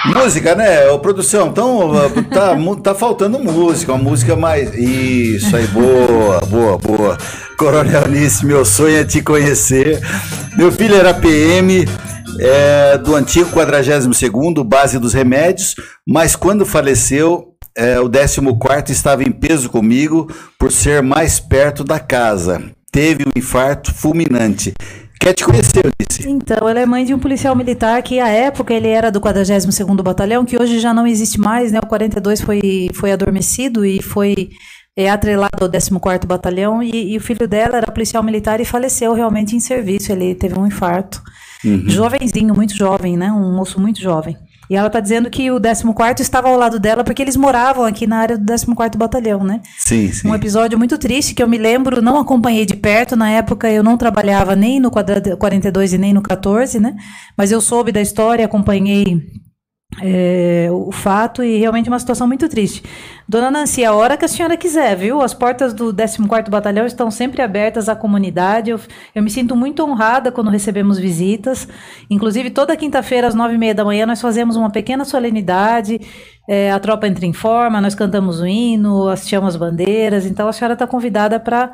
Speaker 6: Música, né? Ô, produção, então tá, tá faltando música, uma música mais. Isso aí, boa, boa, boa. Coronel Nice, meu sonho é te conhecer. Meu filho era PM é, do antigo 42, base dos remédios, mas quando faleceu, é, o 14 estava em peso comigo por ser mais perto da casa. Teve um infarto fulminante. Quer te conhecer, Eunice?
Speaker 7: Então, ela é mãe de um policial militar que, à época, ele era do 42º Batalhão, que hoje já não existe mais, né? O 42 foi, foi adormecido e foi é, atrelado ao 14º Batalhão, e, e o filho dela era policial militar e faleceu realmente em serviço, ele teve um infarto. Jovenzinho, muito jovem, né? Um moço muito jovem. E ela tá dizendo que o 14º estava ao lado dela porque eles moravam aqui na área do 14º Batalhão, né?
Speaker 6: Sim, sim.
Speaker 7: Um episódio muito triste que eu me lembro, não acompanhei de perto. Na época eu não trabalhava nem no quadra- 42 e nem no 14, né? Mas eu soube da história, acompanhei é, o fato e realmente uma situação muito triste. Dona Nancy, a hora que a senhora quiser, viu? As portas do 14º Batalhão estão sempre abertas à comunidade. Eu, eu me sinto muito honrada quando recebemos visitas. Inclusive, toda quinta-feira, às nove e meia da manhã, nós fazemos uma pequena solenidade. É, a tropa entra em forma, nós cantamos o hino, hasteamos bandeiras. Então, a senhora está convidada para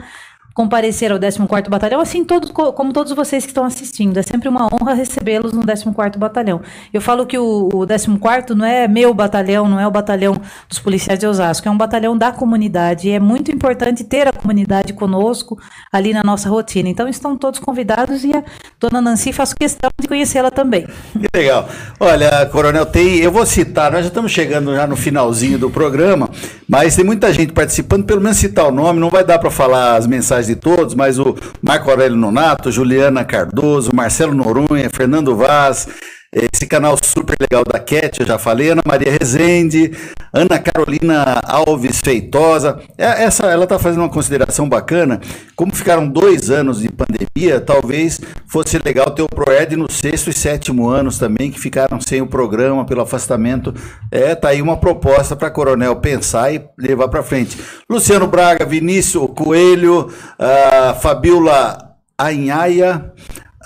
Speaker 7: comparecer ao 14º Batalhão, assim todos, co- como todos vocês que estão assistindo. É sempre uma honra recebê-los no 14º Batalhão. Eu falo que o, o 14º não é meu batalhão, não é o batalhão dos policiais de Osasco, é um batalhão da comunidade. E é muito importante ter a comunidade conosco ali na nossa rotina. Então estão todos convidados e a dona Nancy faço questão de conhecê-la também.
Speaker 6: Que legal. Olha, Coronel, tem, eu vou citar, nós já estamos chegando já no finalzinho do programa, mas tem muita gente participando, pelo menos citar o nome, não vai dar para falar as mensagens de todos, mas o Marco Aurélio Nonato, Juliana Cardoso, Marcelo Noronha, Fernando Vaz, esse canal super legal da Cat, eu já falei, Ana Maria Rezende, Ana Carolina Alves Feitosa. É- Essa, ela está fazendo uma consideração bacana. Como ficaram dois anos de pandemia, talvez fosse legal ter o Proerd no sexto e sétimo anos também, que ficaram sem o programa pelo afastamento. É, tá aí uma proposta para Coronel pensar e levar para frente. Luciano Braga, Vinícius Coelho, a Fabiola Ainhaia,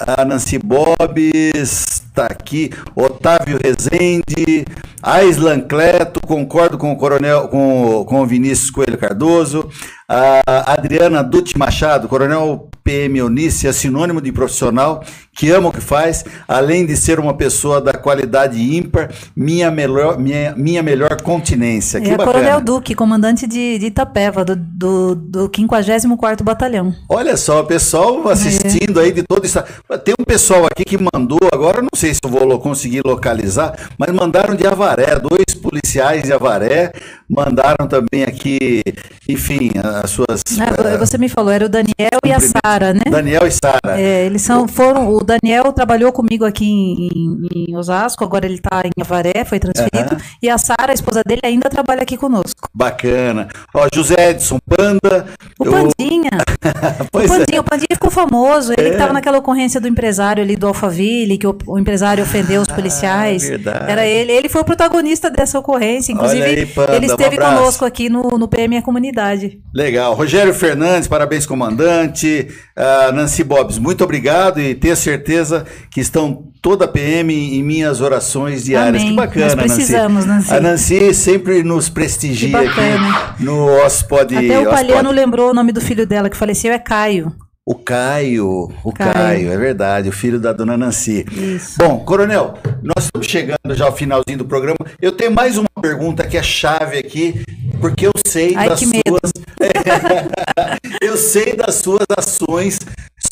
Speaker 6: a Nancy Bobes está aqui, Otávio Rezende, Aislan Cleto, concordo com o coronel, com, com o Vinícius Coelho Cardoso, a Adriana Dutti Machado, coronel PM Eunice, é sinônimo de profissional que ama o que faz, além de ser uma pessoa da qualidade ímpar, minha melhor, minha, minha melhor continência. Que
Speaker 7: é
Speaker 6: bacana.
Speaker 7: Coronel Duque, comandante de, de Itapeva, do, do, do 54º Batalhão.
Speaker 6: Olha só, o pessoal assistindo aí de todo isso. Tem um pessoal aqui que mandou, agora não sei se eu vou conseguir localizar, mas mandaram de Avaré, dois policiais de Avaré, mandaram também aqui, enfim, as suas.
Speaker 7: Ah,
Speaker 6: eh,
Speaker 7: Você me falou, era o Daniel e a Sara, né?
Speaker 6: Daniel e Sara.
Speaker 7: É, eles são, foram. O Daniel trabalhou comigo aqui em, em- Osasco, agora ele está em Avaré, foi transferido. E a Sara, a esposa dele, ainda trabalha aqui conosco.
Speaker 6: Bacana. Ó, José Edson Panda.
Speaker 7: O
Speaker 6: eu-
Speaker 7: Pandinha. O
Speaker 6: é.
Speaker 7: Pandinha, o Pandinha ficou famoso. Ele
Speaker 6: É.
Speaker 7: estava naquela ocorrência do empresário ali do Alphaville, que o, o empresário ofendeu os policiais.
Speaker 6: Ah, verdade.
Speaker 7: Era ele. Ele foi o protagonista dessa ocorrência. Inclusive,
Speaker 6: aí, Panda,
Speaker 7: ele
Speaker 6: um
Speaker 7: esteve
Speaker 6: abraço.
Speaker 7: conosco aqui no, no PM a Comunidade.
Speaker 6: Legal. Rogério Fernandes, parabéns, comandante. Ah, Nancy Bobs, muito obrigado e tenha certeza que estão toda a PM em minhas orações diárias.
Speaker 7: Amém.
Speaker 6: Que bacana,
Speaker 7: Nós precisamos, Nancy.
Speaker 6: A Nancy sempre nos prestigia aqui no Ospod.
Speaker 7: Até o. Palhano lembrou o nome do filho dela, que faleceu, é Caio.
Speaker 6: O Caio, o Caio.
Speaker 7: Caio.
Speaker 6: é verdade, o filho da dona Nancy.
Speaker 7: Isso.
Speaker 6: Bom, Coronel, nós estamos chegando já ao finalzinho do programa. Eu tenho mais uma pergunta que é chave aqui, porque eu sei
Speaker 7: Ai,
Speaker 6: das suas. eu sei das suas ações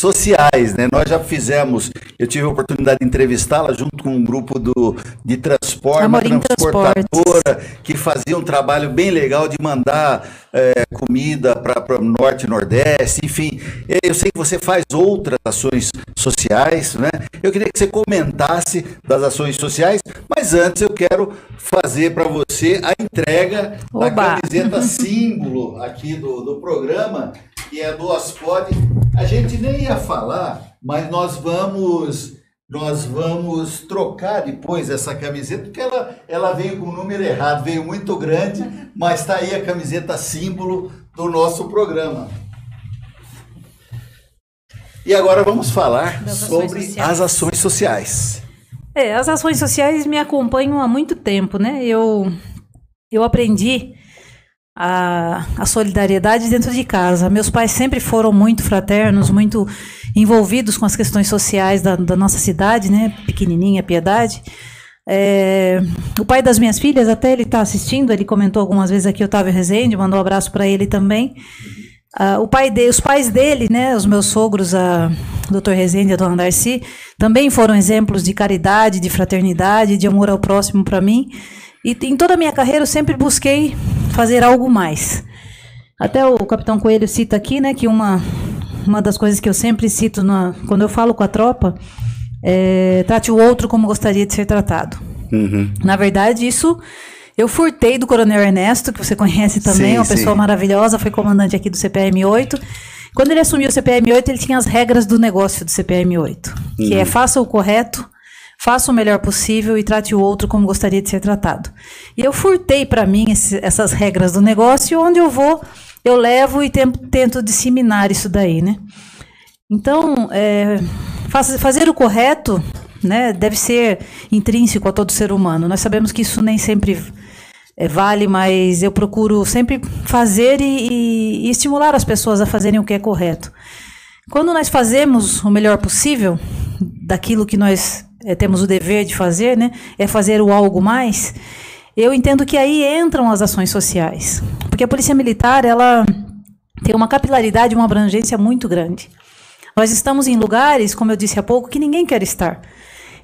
Speaker 6: sociais, né? Nós já fizemos, eu tive a oportunidade de entrevistá-la junto com um grupo do, de transporte,
Speaker 7: Amorim
Speaker 6: transportadora, que fazia um trabalho bem legal de mandar é, comida para o norte e nordeste, enfim. Eu sei que você faz outras ações sociais, né? Eu queria que você comentasse das ações sociais, mas antes eu quero fazer para você a entrega da
Speaker 7: Oba.
Speaker 6: camiseta símbolo aqui do, do programa, que é do Ospod. A gente nem ia falar, mas nós vamos nós vamos trocar depois essa camiseta, porque ela, ela veio com o número errado, veio muito grande, mas está aí a camiseta símbolo do nosso programa. E agora vamos falar
Speaker 7: ações
Speaker 6: sobre
Speaker 7: sociais.
Speaker 6: as ações sociais.
Speaker 7: É, as ações sociais me acompanham há muito tempo, né? Eu, eu aprendi a, a solidariedade dentro de casa. Meus pais sempre foram muito fraternos, muito envolvidos com as questões sociais da, da nossa cidade, né? Pequenininha, Piedade. É, o pai das minhas filhas, até ele está assistindo, ele comentou algumas vezes aqui, Otávio Rezende, mandou um abraço para ele também. Ah, o pai de, os pais dele, né, os meus sogros, a Dr. Rezende e a Dona Darcy, também foram exemplos de caridade, de fraternidade, de amor ao próximo para mim. E em toda a minha carreira eu sempre busquei fazer algo mais. Até o Capitão Coelho cita aqui, né, que uma, uma das coisas que eu sempre cito na, quando eu falo com a tropa é trate o outro como gostaria de ser tratado. Na verdade, isso eu furtei do Coronel Ernesto, que você conhece também,
Speaker 6: Sim,
Speaker 7: uma pessoa
Speaker 6: sim.
Speaker 7: maravilhosa, foi comandante aqui do CPM 8. Quando ele assumiu o CPM 8, ele tinha as regras do negócio do CPM 8, que é faça o correto, faça o melhor possível e trate o outro como gostaria de ser tratado. E eu furtei para mim esse- essas regras do negócio, onde eu vou, eu levo e tento, tento disseminar isso daí, né? Então, é, faz- fazer o correto né, deve ser intrínseco a todo ser humano. Nós sabemos que isso nem sempre é, vale, mas eu procuro sempre fazer e- e estimular as pessoas a fazerem o que é correto. Quando nós fazemos o melhor possível daquilo que nós é, temos o dever de fazer, né, é fazer o algo mais, eu entendo que aí entram as ações sociais. Porque a Polícia Militar, ela tem uma capilaridade, uma abrangência muito grande. Nós estamos em lugares, como eu disse há pouco, que ninguém quer estar.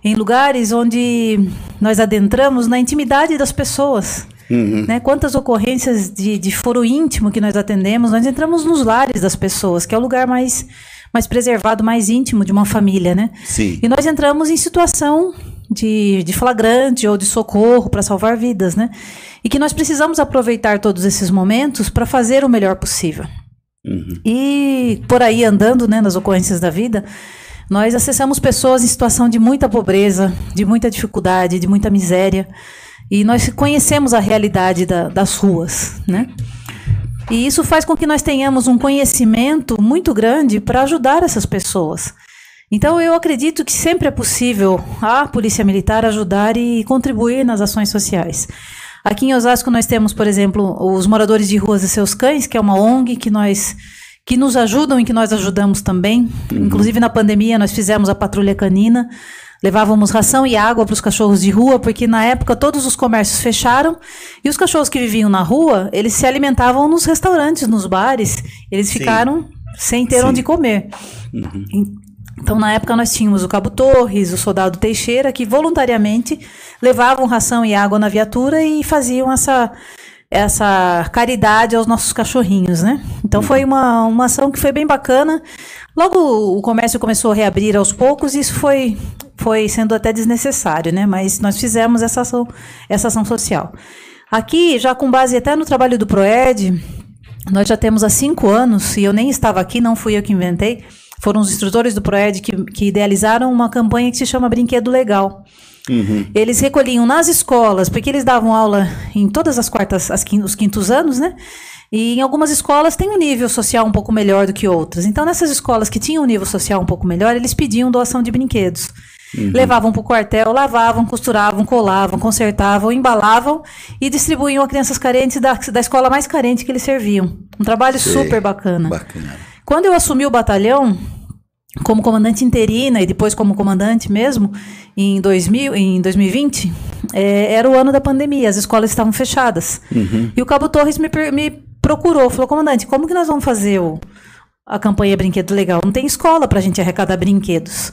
Speaker 7: Em lugares onde nós adentramos na intimidade das pessoas. Né? Quantas ocorrências de, de foro íntimo que nós atendemos, nós entramos nos lares das pessoas, que é o lugar mais, mais preservado, mais íntimo de uma família. Né?
Speaker 6: Sim.
Speaker 7: E nós entramos em situação de, de flagrante ou de socorro para salvar vidas, né? E que nós precisamos aproveitar todos esses momentos para fazer o melhor possível. E por aí andando, né, nas ocorrências da vida, nós acessamos pessoas em situação de muita pobreza, de muita dificuldade, de muita miséria. E nós conhecemos a realidade da- das ruas, né? E isso faz com que nós tenhamos um conhecimento muito grande para ajudar essas pessoas. Então, eu acredito que sempre é possível a Polícia Militar ajudar e contribuir nas ações sociais. Aqui em Osasco nós temos, por exemplo, os moradores de ruas e seus cães, que é uma ONG que nós que nos ajudam e que nós ajudamos também. Inclusive na pandemia nós fizemos a patrulha canina, levávamos ração e água para os cachorros de rua, porque na época todos os comércios fecharam e os cachorros que viviam na rua, eles se alimentavam nos restaurantes, nos bares, eles ficaram sem ter onde comer. Então, na época, nós tínhamos o Cabo Torres, o soldado Teixeira, que voluntariamente levavam ração e água na viatura e faziam essa, essa caridade aos nossos cachorrinhos, né? Então, foi uma, uma ação que foi bem bacana. Logo, o comércio começou a reabrir aos poucos e isso foi, foi sendo até desnecessário, né? Mas nós fizemos essa ação, essa ação social. Aqui, já com base até no trabalho do PROERD, nós já temos há cinco anos, e eu nem estava aqui, não fui eu que inventei, foram os instrutores do PROED que, que idealizaram uma campanha que se chama Brinquedo Legal. Eles recolhiam nas escolas, porque eles davam aula em todas as quartas, as quin- os quintos anos, né? E em algumas escolas tem um nível social um pouco melhor do que outras. Então, nessas escolas que tinham um nível social um pouco melhor, eles pediam doação de brinquedos. Levavam para o quartel, lavavam, costuravam, colavam, consertavam, embalavam e distribuíam a crianças carentes da, da escola mais carente que eles serviam. Um trabalho
Speaker 6: Sei.
Speaker 7: super bacana.
Speaker 6: Bacana.
Speaker 7: Quando eu assumi o batalhão, como comandante interina e depois como comandante mesmo, em, 2000, em 2020, eh, era o ano da pandemia, as escolas estavam fechadas. E o Cabo Torres me, me procurou, falou, comandante, como que nós vamos fazer o, a campanha Brinquedo Legal. Não tem escola para a gente arrecadar brinquedos.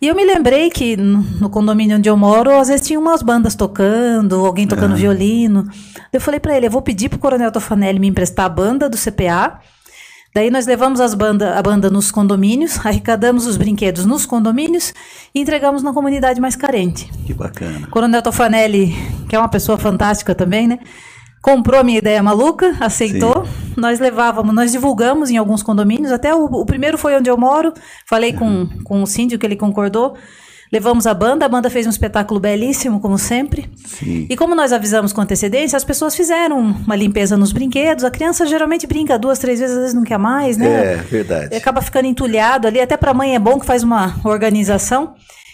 Speaker 7: E eu me lembrei que no, condomínio onde eu moro, às vezes tinha umas bandas tocando, alguém tocando violino. Eu falei para ele, eu vou pedir pro Coronel Tofanelli me emprestar a banda do CPA. Daí nós levamos as banda, a banda nos condomínios, arrecadamos os brinquedos nos condomínios e entregamos na comunidade mais carente.
Speaker 6: Que bacana.
Speaker 7: Coronel Tofanelli, que é uma pessoa fantástica também, né? Comprou a minha ideia maluca, aceitou. Nós levávamos, nós divulgamos em alguns condomínios, até o, o primeiro foi onde eu moro. Falei com, com o síndico, ele concordou. Levamos a banda, a banda fez um espetáculo belíssimo, como sempre.
Speaker 6: Sim.
Speaker 7: E como nós avisamos com antecedência, as pessoas fizeram uma limpeza nos brinquedos. A criança geralmente brinca duas, três vezes, às vezes não quer mais, né?
Speaker 6: É, verdade.
Speaker 7: E acaba ficando entulhado ali. Até para a mãe é bom que faz uma organização.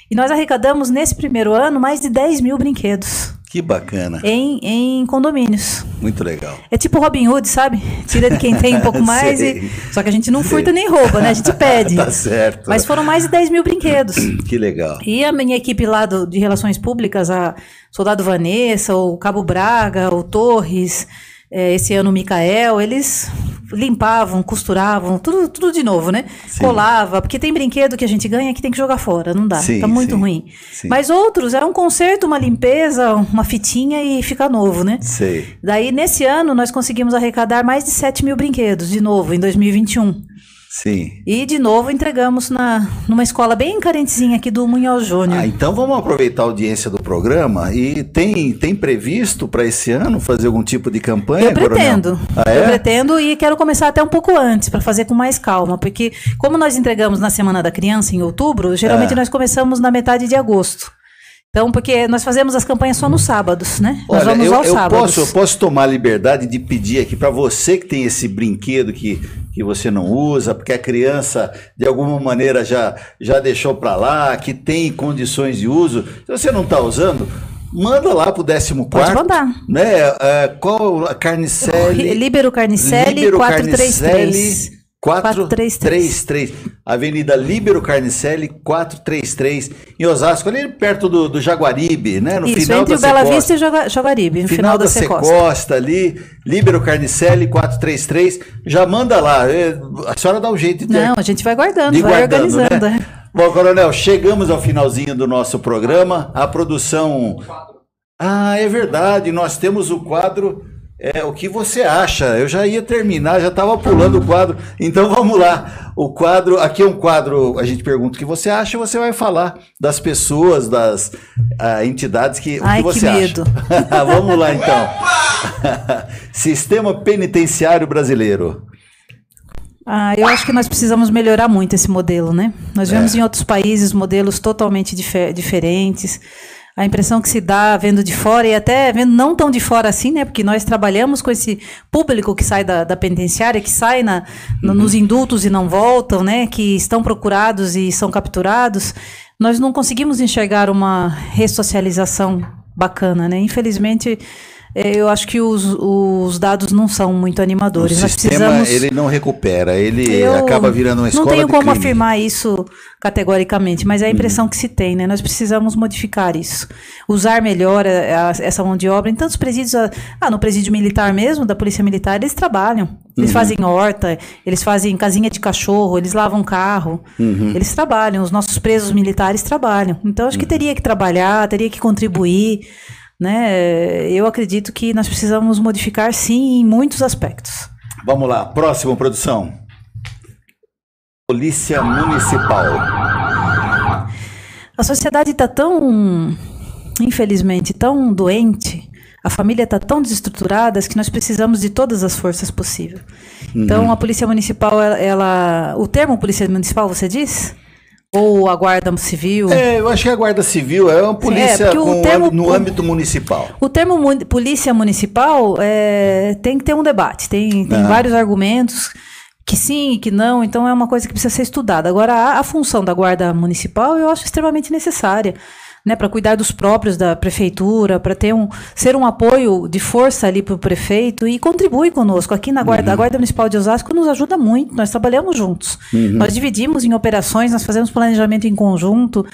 Speaker 7: E nós arrecadamos nesse primeiro ano mais de 10 mil brinquedos
Speaker 6: Que bacana.
Speaker 7: em, em condomínios.
Speaker 6: Muito legal.
Speaker 7: É tipo Robin Hood, sabe? Tira de quem tem um pouco mais. E... Só que a gente não furta nem rouba, né? A gente pede.
Speaker 6: Tá certo.
Speaker 7: Mas foram mais de 10 mil brinquedos.
Speaker 6: Que legal.
Speaker 7: E a minha equipe lá do- de Relações Públicas, a Soldado Vanessa, o Cabo Braga, o Torres, eh, esse ano o Micael, eles limpavam, costuravam, tudo, tudo de novo, né?
Speaker 6: Sim.
Speaker 7: Colava, porque tem brinquedo que a gente ganha que tem que jogar fora, não dá,
Speaker 6: Sim,
Speaker 7: tá muito
Speaker 6: sim,
Speaker 7: ruim.
Speaker 6: sim.
Speaker 7: Mas outros era um conserto, uma limpeza, uma fitinha e fica novo, né? Daí, nesse ano, nós conseguimos arrecadar mais de 7 mil brinquedos, de novo, em 2021.
Speaker 6: Sim.
Speaker 7: E, de novo, entregamos na, numa escola bem carentezinha aqui do Munhoz Júnior.
Speaker 6: Ah, então vamos aproveitar a audiência do programa e tem, tem previsto para esse ano fazer algum tipo de campanha,
Speaker 7: Eu pretendo.
Speaker 6: Ah,
Speaker 7: Eu
Speaker 6: é?
Speaker 7: pretendo e quero começar até um pouco antes, para fazer com mais calma. Porque, como nós entregamos na Semana da Criança, em outubro, geralmente
Speaker 6: É.
Speaker 7: nós começamos na metade de agosto. Então, porque nós fazemos as campanhas só nos sábados, né? nós
Speaker 6: Olha,
Speaker 7: vamos
Speaker 6: eu,
Speaker 7: aos
Speaker 6: eu
Speaker 7: sábados.
Speaker 6: posso, eu posso tomar a liberdade de pedir aqui para você que tem esse brinquedo que, que você não usa, porque a criança de alguma maneira já, já deixou para lá, que tem condições de uso. Se você não está usando, manda lá pro 14
Speaker 7: Pode mandar.
Speaker 6: Né? É, qual a Carnicelli?
Speaker 7: Líbero Carnicelli,
Speaker 6: Líbero
Speaker 7: 433.
Speaker 6: 433. Avenida Líbero Carnicelli, 433, em Osasco, ali perto do, do Jaguaribe, né? No
Speaker 7: Isso,
Speaker 6: final
Speaker 7: entre
Speaker 6: da
Speaker 7: o Bela
Speaker 6: Secosta.
Speaker 7: Vista e o Jaguaribe, no final, da, Secosta.
Speaker 6: Secosta ali, Líbero Carnicelli 433, já manda lá. É, A senhora dá um jeito de,
Speaker 7: Não, a gente vai guardando,
Speaker 6: de
Speaker 7: vai
Speaker 6: guardando,
Speaker 7: organizando.
Speaker 6: né?
Speaker 7: é.
Speaker 6: Bom, Coronel, chegamos ao finalzinho do nosso programa. A produção. Ah, é verdade, nós temos o quadro. É, o que você acha? Eu já ia terminar, já estava pulando o quadro. Então vamos lá. O quadro, aqui é um quadro, a gente pergunta o que você acha, você vai falar das pessoas, das ah, entidades que, o
Speaker 7: Ai,
Speaker 6: que
Speaker 7: que
Speaker 6: você acha.
Speaker 7: medo.
Speaker 6: vamos lá então. Sistema penitenciário brasileiro.
Speaker 7: Ah, eu acho que nós precisamos melhorar muito esse modelo, né? Nós
Speaker 6: É.
Speaker 7: vemos em outros países modelos totalmente dife- diferentes. A impressão que se dá vendo de fora e até vendo não tão de fora assim, né? Porque nós trabalhamos com esse público que sai da, da penitenciária, que sai na, no- nos indultos e não voltam, né? Que estão procurados e são capturados. Nós não conseguimos enxergar uma ressocialização bacana, né? Infelizmente, eu acho que os, os dados não são muito animadores.
Speaker 6: O
Speaker 7: Nós
Speaker 6: sistema
Speaker 7: precisamos
Speaker 6: ele não recupera, ele
Speaker 7: eu
Speaker 6: acaba virando uma escola
Speaker 7: Não tenho como
Speaker 6: crime. Uhum.
Speaker 7: afirmar isso categoricamente, mas é a impressão que se tem, né? Nós precisamos modificar isso. Usar melhor eh, a- essa mão de obra. Em tantos presídios, ah, ah, no presídio militar mesmo, da Polícia Militar, eles trabalham. Eles
Speaker 6: Uhum.
Speaker 7: fazem horta, eles fazem casinha de cachorro, eles lavam carro.
Speaker 6: Uhum.
Speaker 7: Eles trabalham, os nossos presos militares trabalham. Então, acho que
Speaker 6: Uhum.
Speaker 7: teria que trabalhar, teria que contribuir. Né? Eu acredito que nós precisamos modificar, sim, em muitos aspectos.
Speaker 6: Vamos lá, próximo produção. Polícia Municipal.
Speaker 7: A sociedade está tão, infelizmente, tão doente, a família está tão desestruturada que nós precisamos de todas as forças possíveis. Então,
Speaker 6: Uhum.
Speaker 7: a polícia municipal, ela, ela- o termo polícia municipal, você diz? Ou a guarda civil?
Speaker 6: É, eu acho que a Guarda Civil é uma polícia
Speaker 7: o
Speaker 6: com
Speaker 7: termo-
Speaker 6: no âmbito municipal.
Speaker 7: O termo mu- polícia municipal é, tem que ter um debate, tem, tem
Speaker 6: Ah.
Speaker 7: vários argumentos que sim e que não, então é uma coisa que precisa ser estudada. Agora, a, a função da guarda municipal eu acho extremamente necessária. Né, para cuidar dos próprios da prefeitura, para ter um ser um apoio de força ali para o prefeito e contribui conosco. Aqui na guarda, a Guarda Municipal de Osasco nos ajuda muito, nós trabalhamos juntos. Nós dividimos em operações, nós fazemos planejamento em conjunto.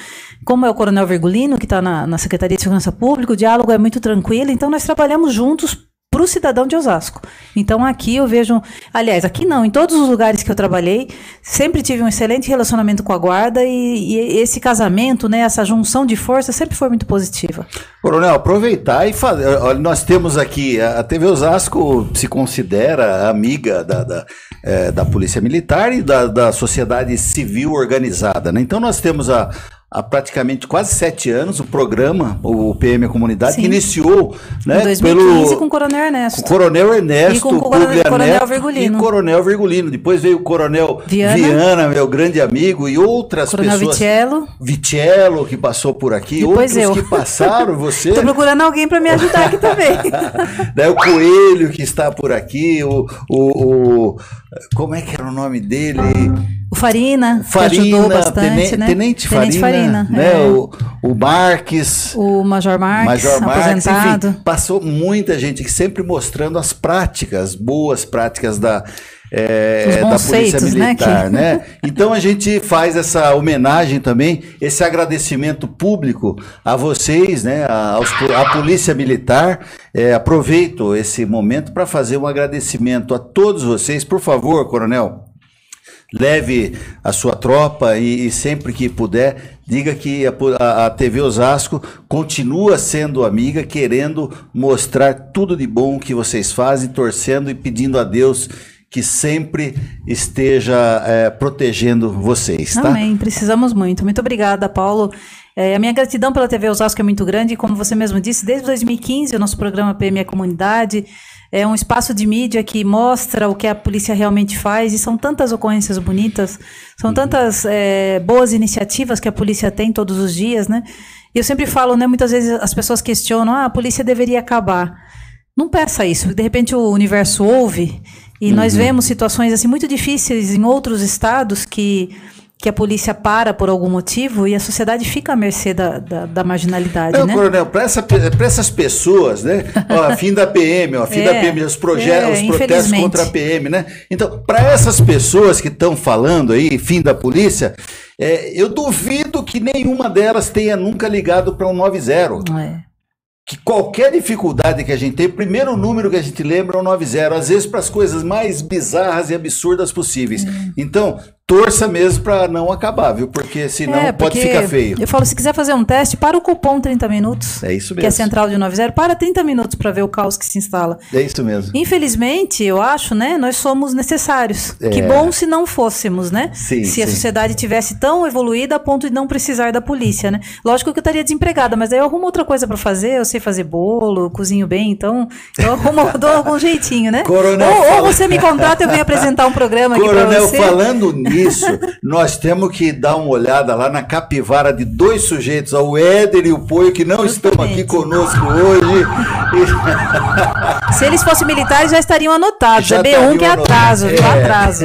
Speaker 7: Como é o Coronel Virgulino, que está na, na Secretaria de Segurança Pública, o diálogo é muito tranquilo, então nós trabalhamos juntos para o cidadão de Osasco. Então aqui eu vejo, aliás, aqui não, em todos os lugares que eu trabalhei, sempre tive um excelente relacionamento com a guarda e, e esse casamento, né, essa junção de força sempre foi muito positiva.
Speaker 6: Coronel, aproveitar e fazer. Olha, nós temos aqui, a TV Osasco se considera amiga da, da, eh, da Polícia Militar e da, da sociedade civil organizada. Né? Então nós temos a, há praticamente quase sete anos o programa, o PM Comunidade,
Speaker 7: Sim.
Speaker 6: que iniciou né,
Speaker 7: em 2015 com o Coronel Ernesto.
Speaker 6: com o Coronel Ernesto,
Speaker 7: E com o Coronel- Coronel Virgulino.
Speaker 6: E Coronel Virgulino. Depois veio o Coronel
Speaker 7: Viana.
Speaker 6: Viana, meu grande amigo, e outras
Speaker 7: Coronel
Speaker 6: pessoas.
Speaker 7: Vitiello.
Speaker 6: Vitiello, que passou por aqui,
Speaker 7: Depois
Speaker 6: outros
Speaker 7: eu.
Speaker 6: que passaram, você.
Speaker 7: Tô procurando alguém para me ajudar aqui também.
Speaker 6: Né, o Coelho que está por aqui, o, o, o- Como é que era o nome dele?
Speaker 7: O Farina, que
Speaker 6: Farina,
Speaker 7: ajudou bastante,
Speaker 6: Tenente,
Speaker 7: né?
Speaker 6: Tenente Farina,
Speaker 7: Farina,
Speaker 6: né?
Speaker 7: é.
Speaker 6: O, o Marques.
Speaker 7: O Major Marques,
Speaker 6: Major Marques,
Speaker 7: aposentado.
Speaker 6: enfim, passou muita gente que sempre mostrando as práticas, boas práticas da, é, da Polícia
Speaker 7: feitos, né,
Speaker 6: Militar,
Speaker 7: que-
Speaker 6: né? Então a gente faz essa homenagem também, esse agradecimento público a vocês, né? a- Aos, à Polícia Militar. É, aproveito esse momento para fazer um agradecimento a todos vocês. Por favor, Coronel, leve a sua tropa e, e sempre que puder, diga que a, a- a TV Osasco continua sendo amiga, querendo mostrar tudo de bom que vocês fazem, torcendo e pedindo a Deus que sempre esteja eh, protegendo vocês, tá?
Speaker 7: Amém, precisamos muito. Muito obrigada, Paulo. É, a minha gratidão pela TV Osasco é muito grande, e como você mesmo disse, desde 2015 o nosso programa PM é Comunidade é um espaço de mídia que mostra o que a polícia realmente faz e são tantas ocorrências bonitas, são tantas é, boas iniciativas que a polícia tem todos os dias, né? E eu sempre falo, né? Muitas vezes as pessoas questionam, ah, a polícia deveria acabar. Não peça isso, de repente o universo ouve e nós
Speaker 6: Uhum.
Speaker 7: vemos situações assim muito difíceis em outros estados que, que a polícia para por algum motivo e a sociedade fica à mercê da, da, da marginalidade,
Speaker 6: Não,
Speaker 7: né?
Speaker 6: coronel, para essa, pra essas pessoas, né? Ó, fim da PM, ó, fim
Speaker 7: É,
Speaker 6: da PM, os, proje-
Speaker 7: é,
Speaker 6: os protestos contra a PM, né? Então, para essas pessoas que estão falando aí, fim da polícia, é, eu duvido que nenhuma delas tenha nunca ligado para um 90.
Speaker 7: É.
Speaker 6: Que qualquer dificuldade que a gente tem, o primeiro número que a gente lembra é o 90, às vezes para as coisas mais bizarras e absurdas possíveis. Então, torça mesmo para não acabar, viu? Porque senão
Speaker 7: É,
Speaker 6: pode
Speaker 7: porque
Speaker 6: ficar feio.
Speaker 7: Eu falo, se quiser fazer um teste, para o cupom 30 minutos.
Speaker 6: É isso
Speaker 7: Que é a
Speaker 6: mesmo.
Speaker 7: central de 90, para 30 minutos para ver o caos que se instala.
Speaker 6: É isso mesmo.
Speaker 7: Infelizmente, eu acho, né, nós somos necessários.
Speaker 6: É.
Speaker 7: Que bom se não fôssemos, né?
Speaker 6: Sim,
Speaker 7: se a
Speaker 6: sim.
Speaker 7: sociedade tivesse tão evoluída a ponto de não precisar da polícia, né? Lógico que eu estaria desempregada, mas aí eu arrumo outra coisa para fazer, eu sei fazer bolo, cozinho bem, então eu arrumo, dou algum jeitinho, né?
Speaker 6: Coronel
Speaker 7: ou, ou você me contrata, eu venho apresentar um programa aqui para
Speaker 6: Coronel,
Speaker 7: você.
Speaker 6: falando nisso, nós temos que dar uma olhada lá na capivara de dois sujeitos, o Éder e o Poio, que não estão aqui conosco hoje.
Speaker 7: Se eles fossem militares, já estariam anotados.
Speaker 6: Já
Speaker 7: é B1 que é atraso,
Speaker 6: É.
Speaker 7: atraso.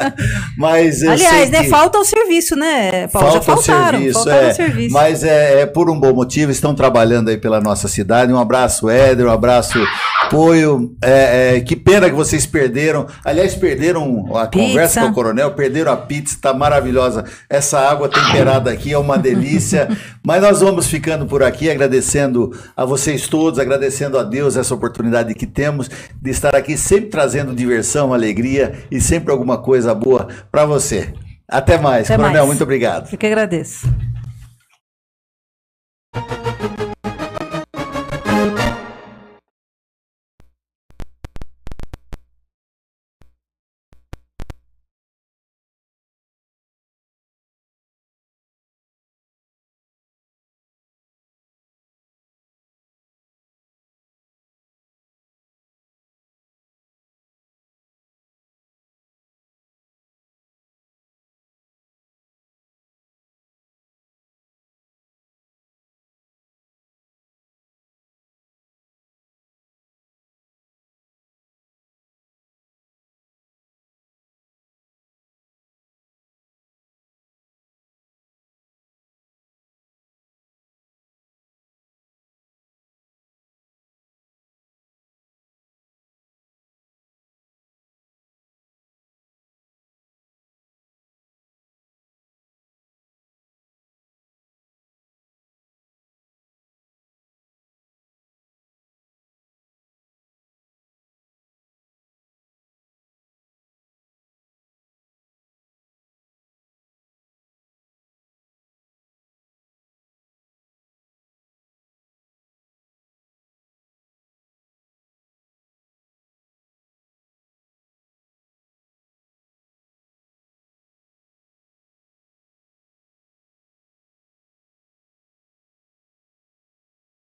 Speaker 6: Mas
Speaker 7: Aliás, né? Falta o serviço, né, Paulo?
Speaker 6: falta
Speaker 7: já
Speaker 6: o
Speaker 7: faltaram.
Speaker 6: serviço,
Speaker 7: faltaram
Speaker 6: é.
Speaker 7: o serviço.
Speaker 6: Mas é, é por um bom motivo, estão trabalhando aí pela nossa cidade. Um abraço, Éder, um abraço, Poio. É, é, que pena que vocês perderam. Aliás, perderam a conversa com o coronel, perderam a pizza, está maravilhosa. Essa água temperada aqui é uma delícia. Mas nós vamos ficando por aqui, agradecendo a vocês todos, agradecendo a Deus essa oportunidade que temos de estar aqui, sempre trazendo diversão, alegria e sempre alguma coisa boa para você. Até mais,
Speaker 7: Até
Speaker 6: coronel.
Speaker 7: mais.
Speaker 6: Muito obrigado.
Speaker 7: Eu que agradeço.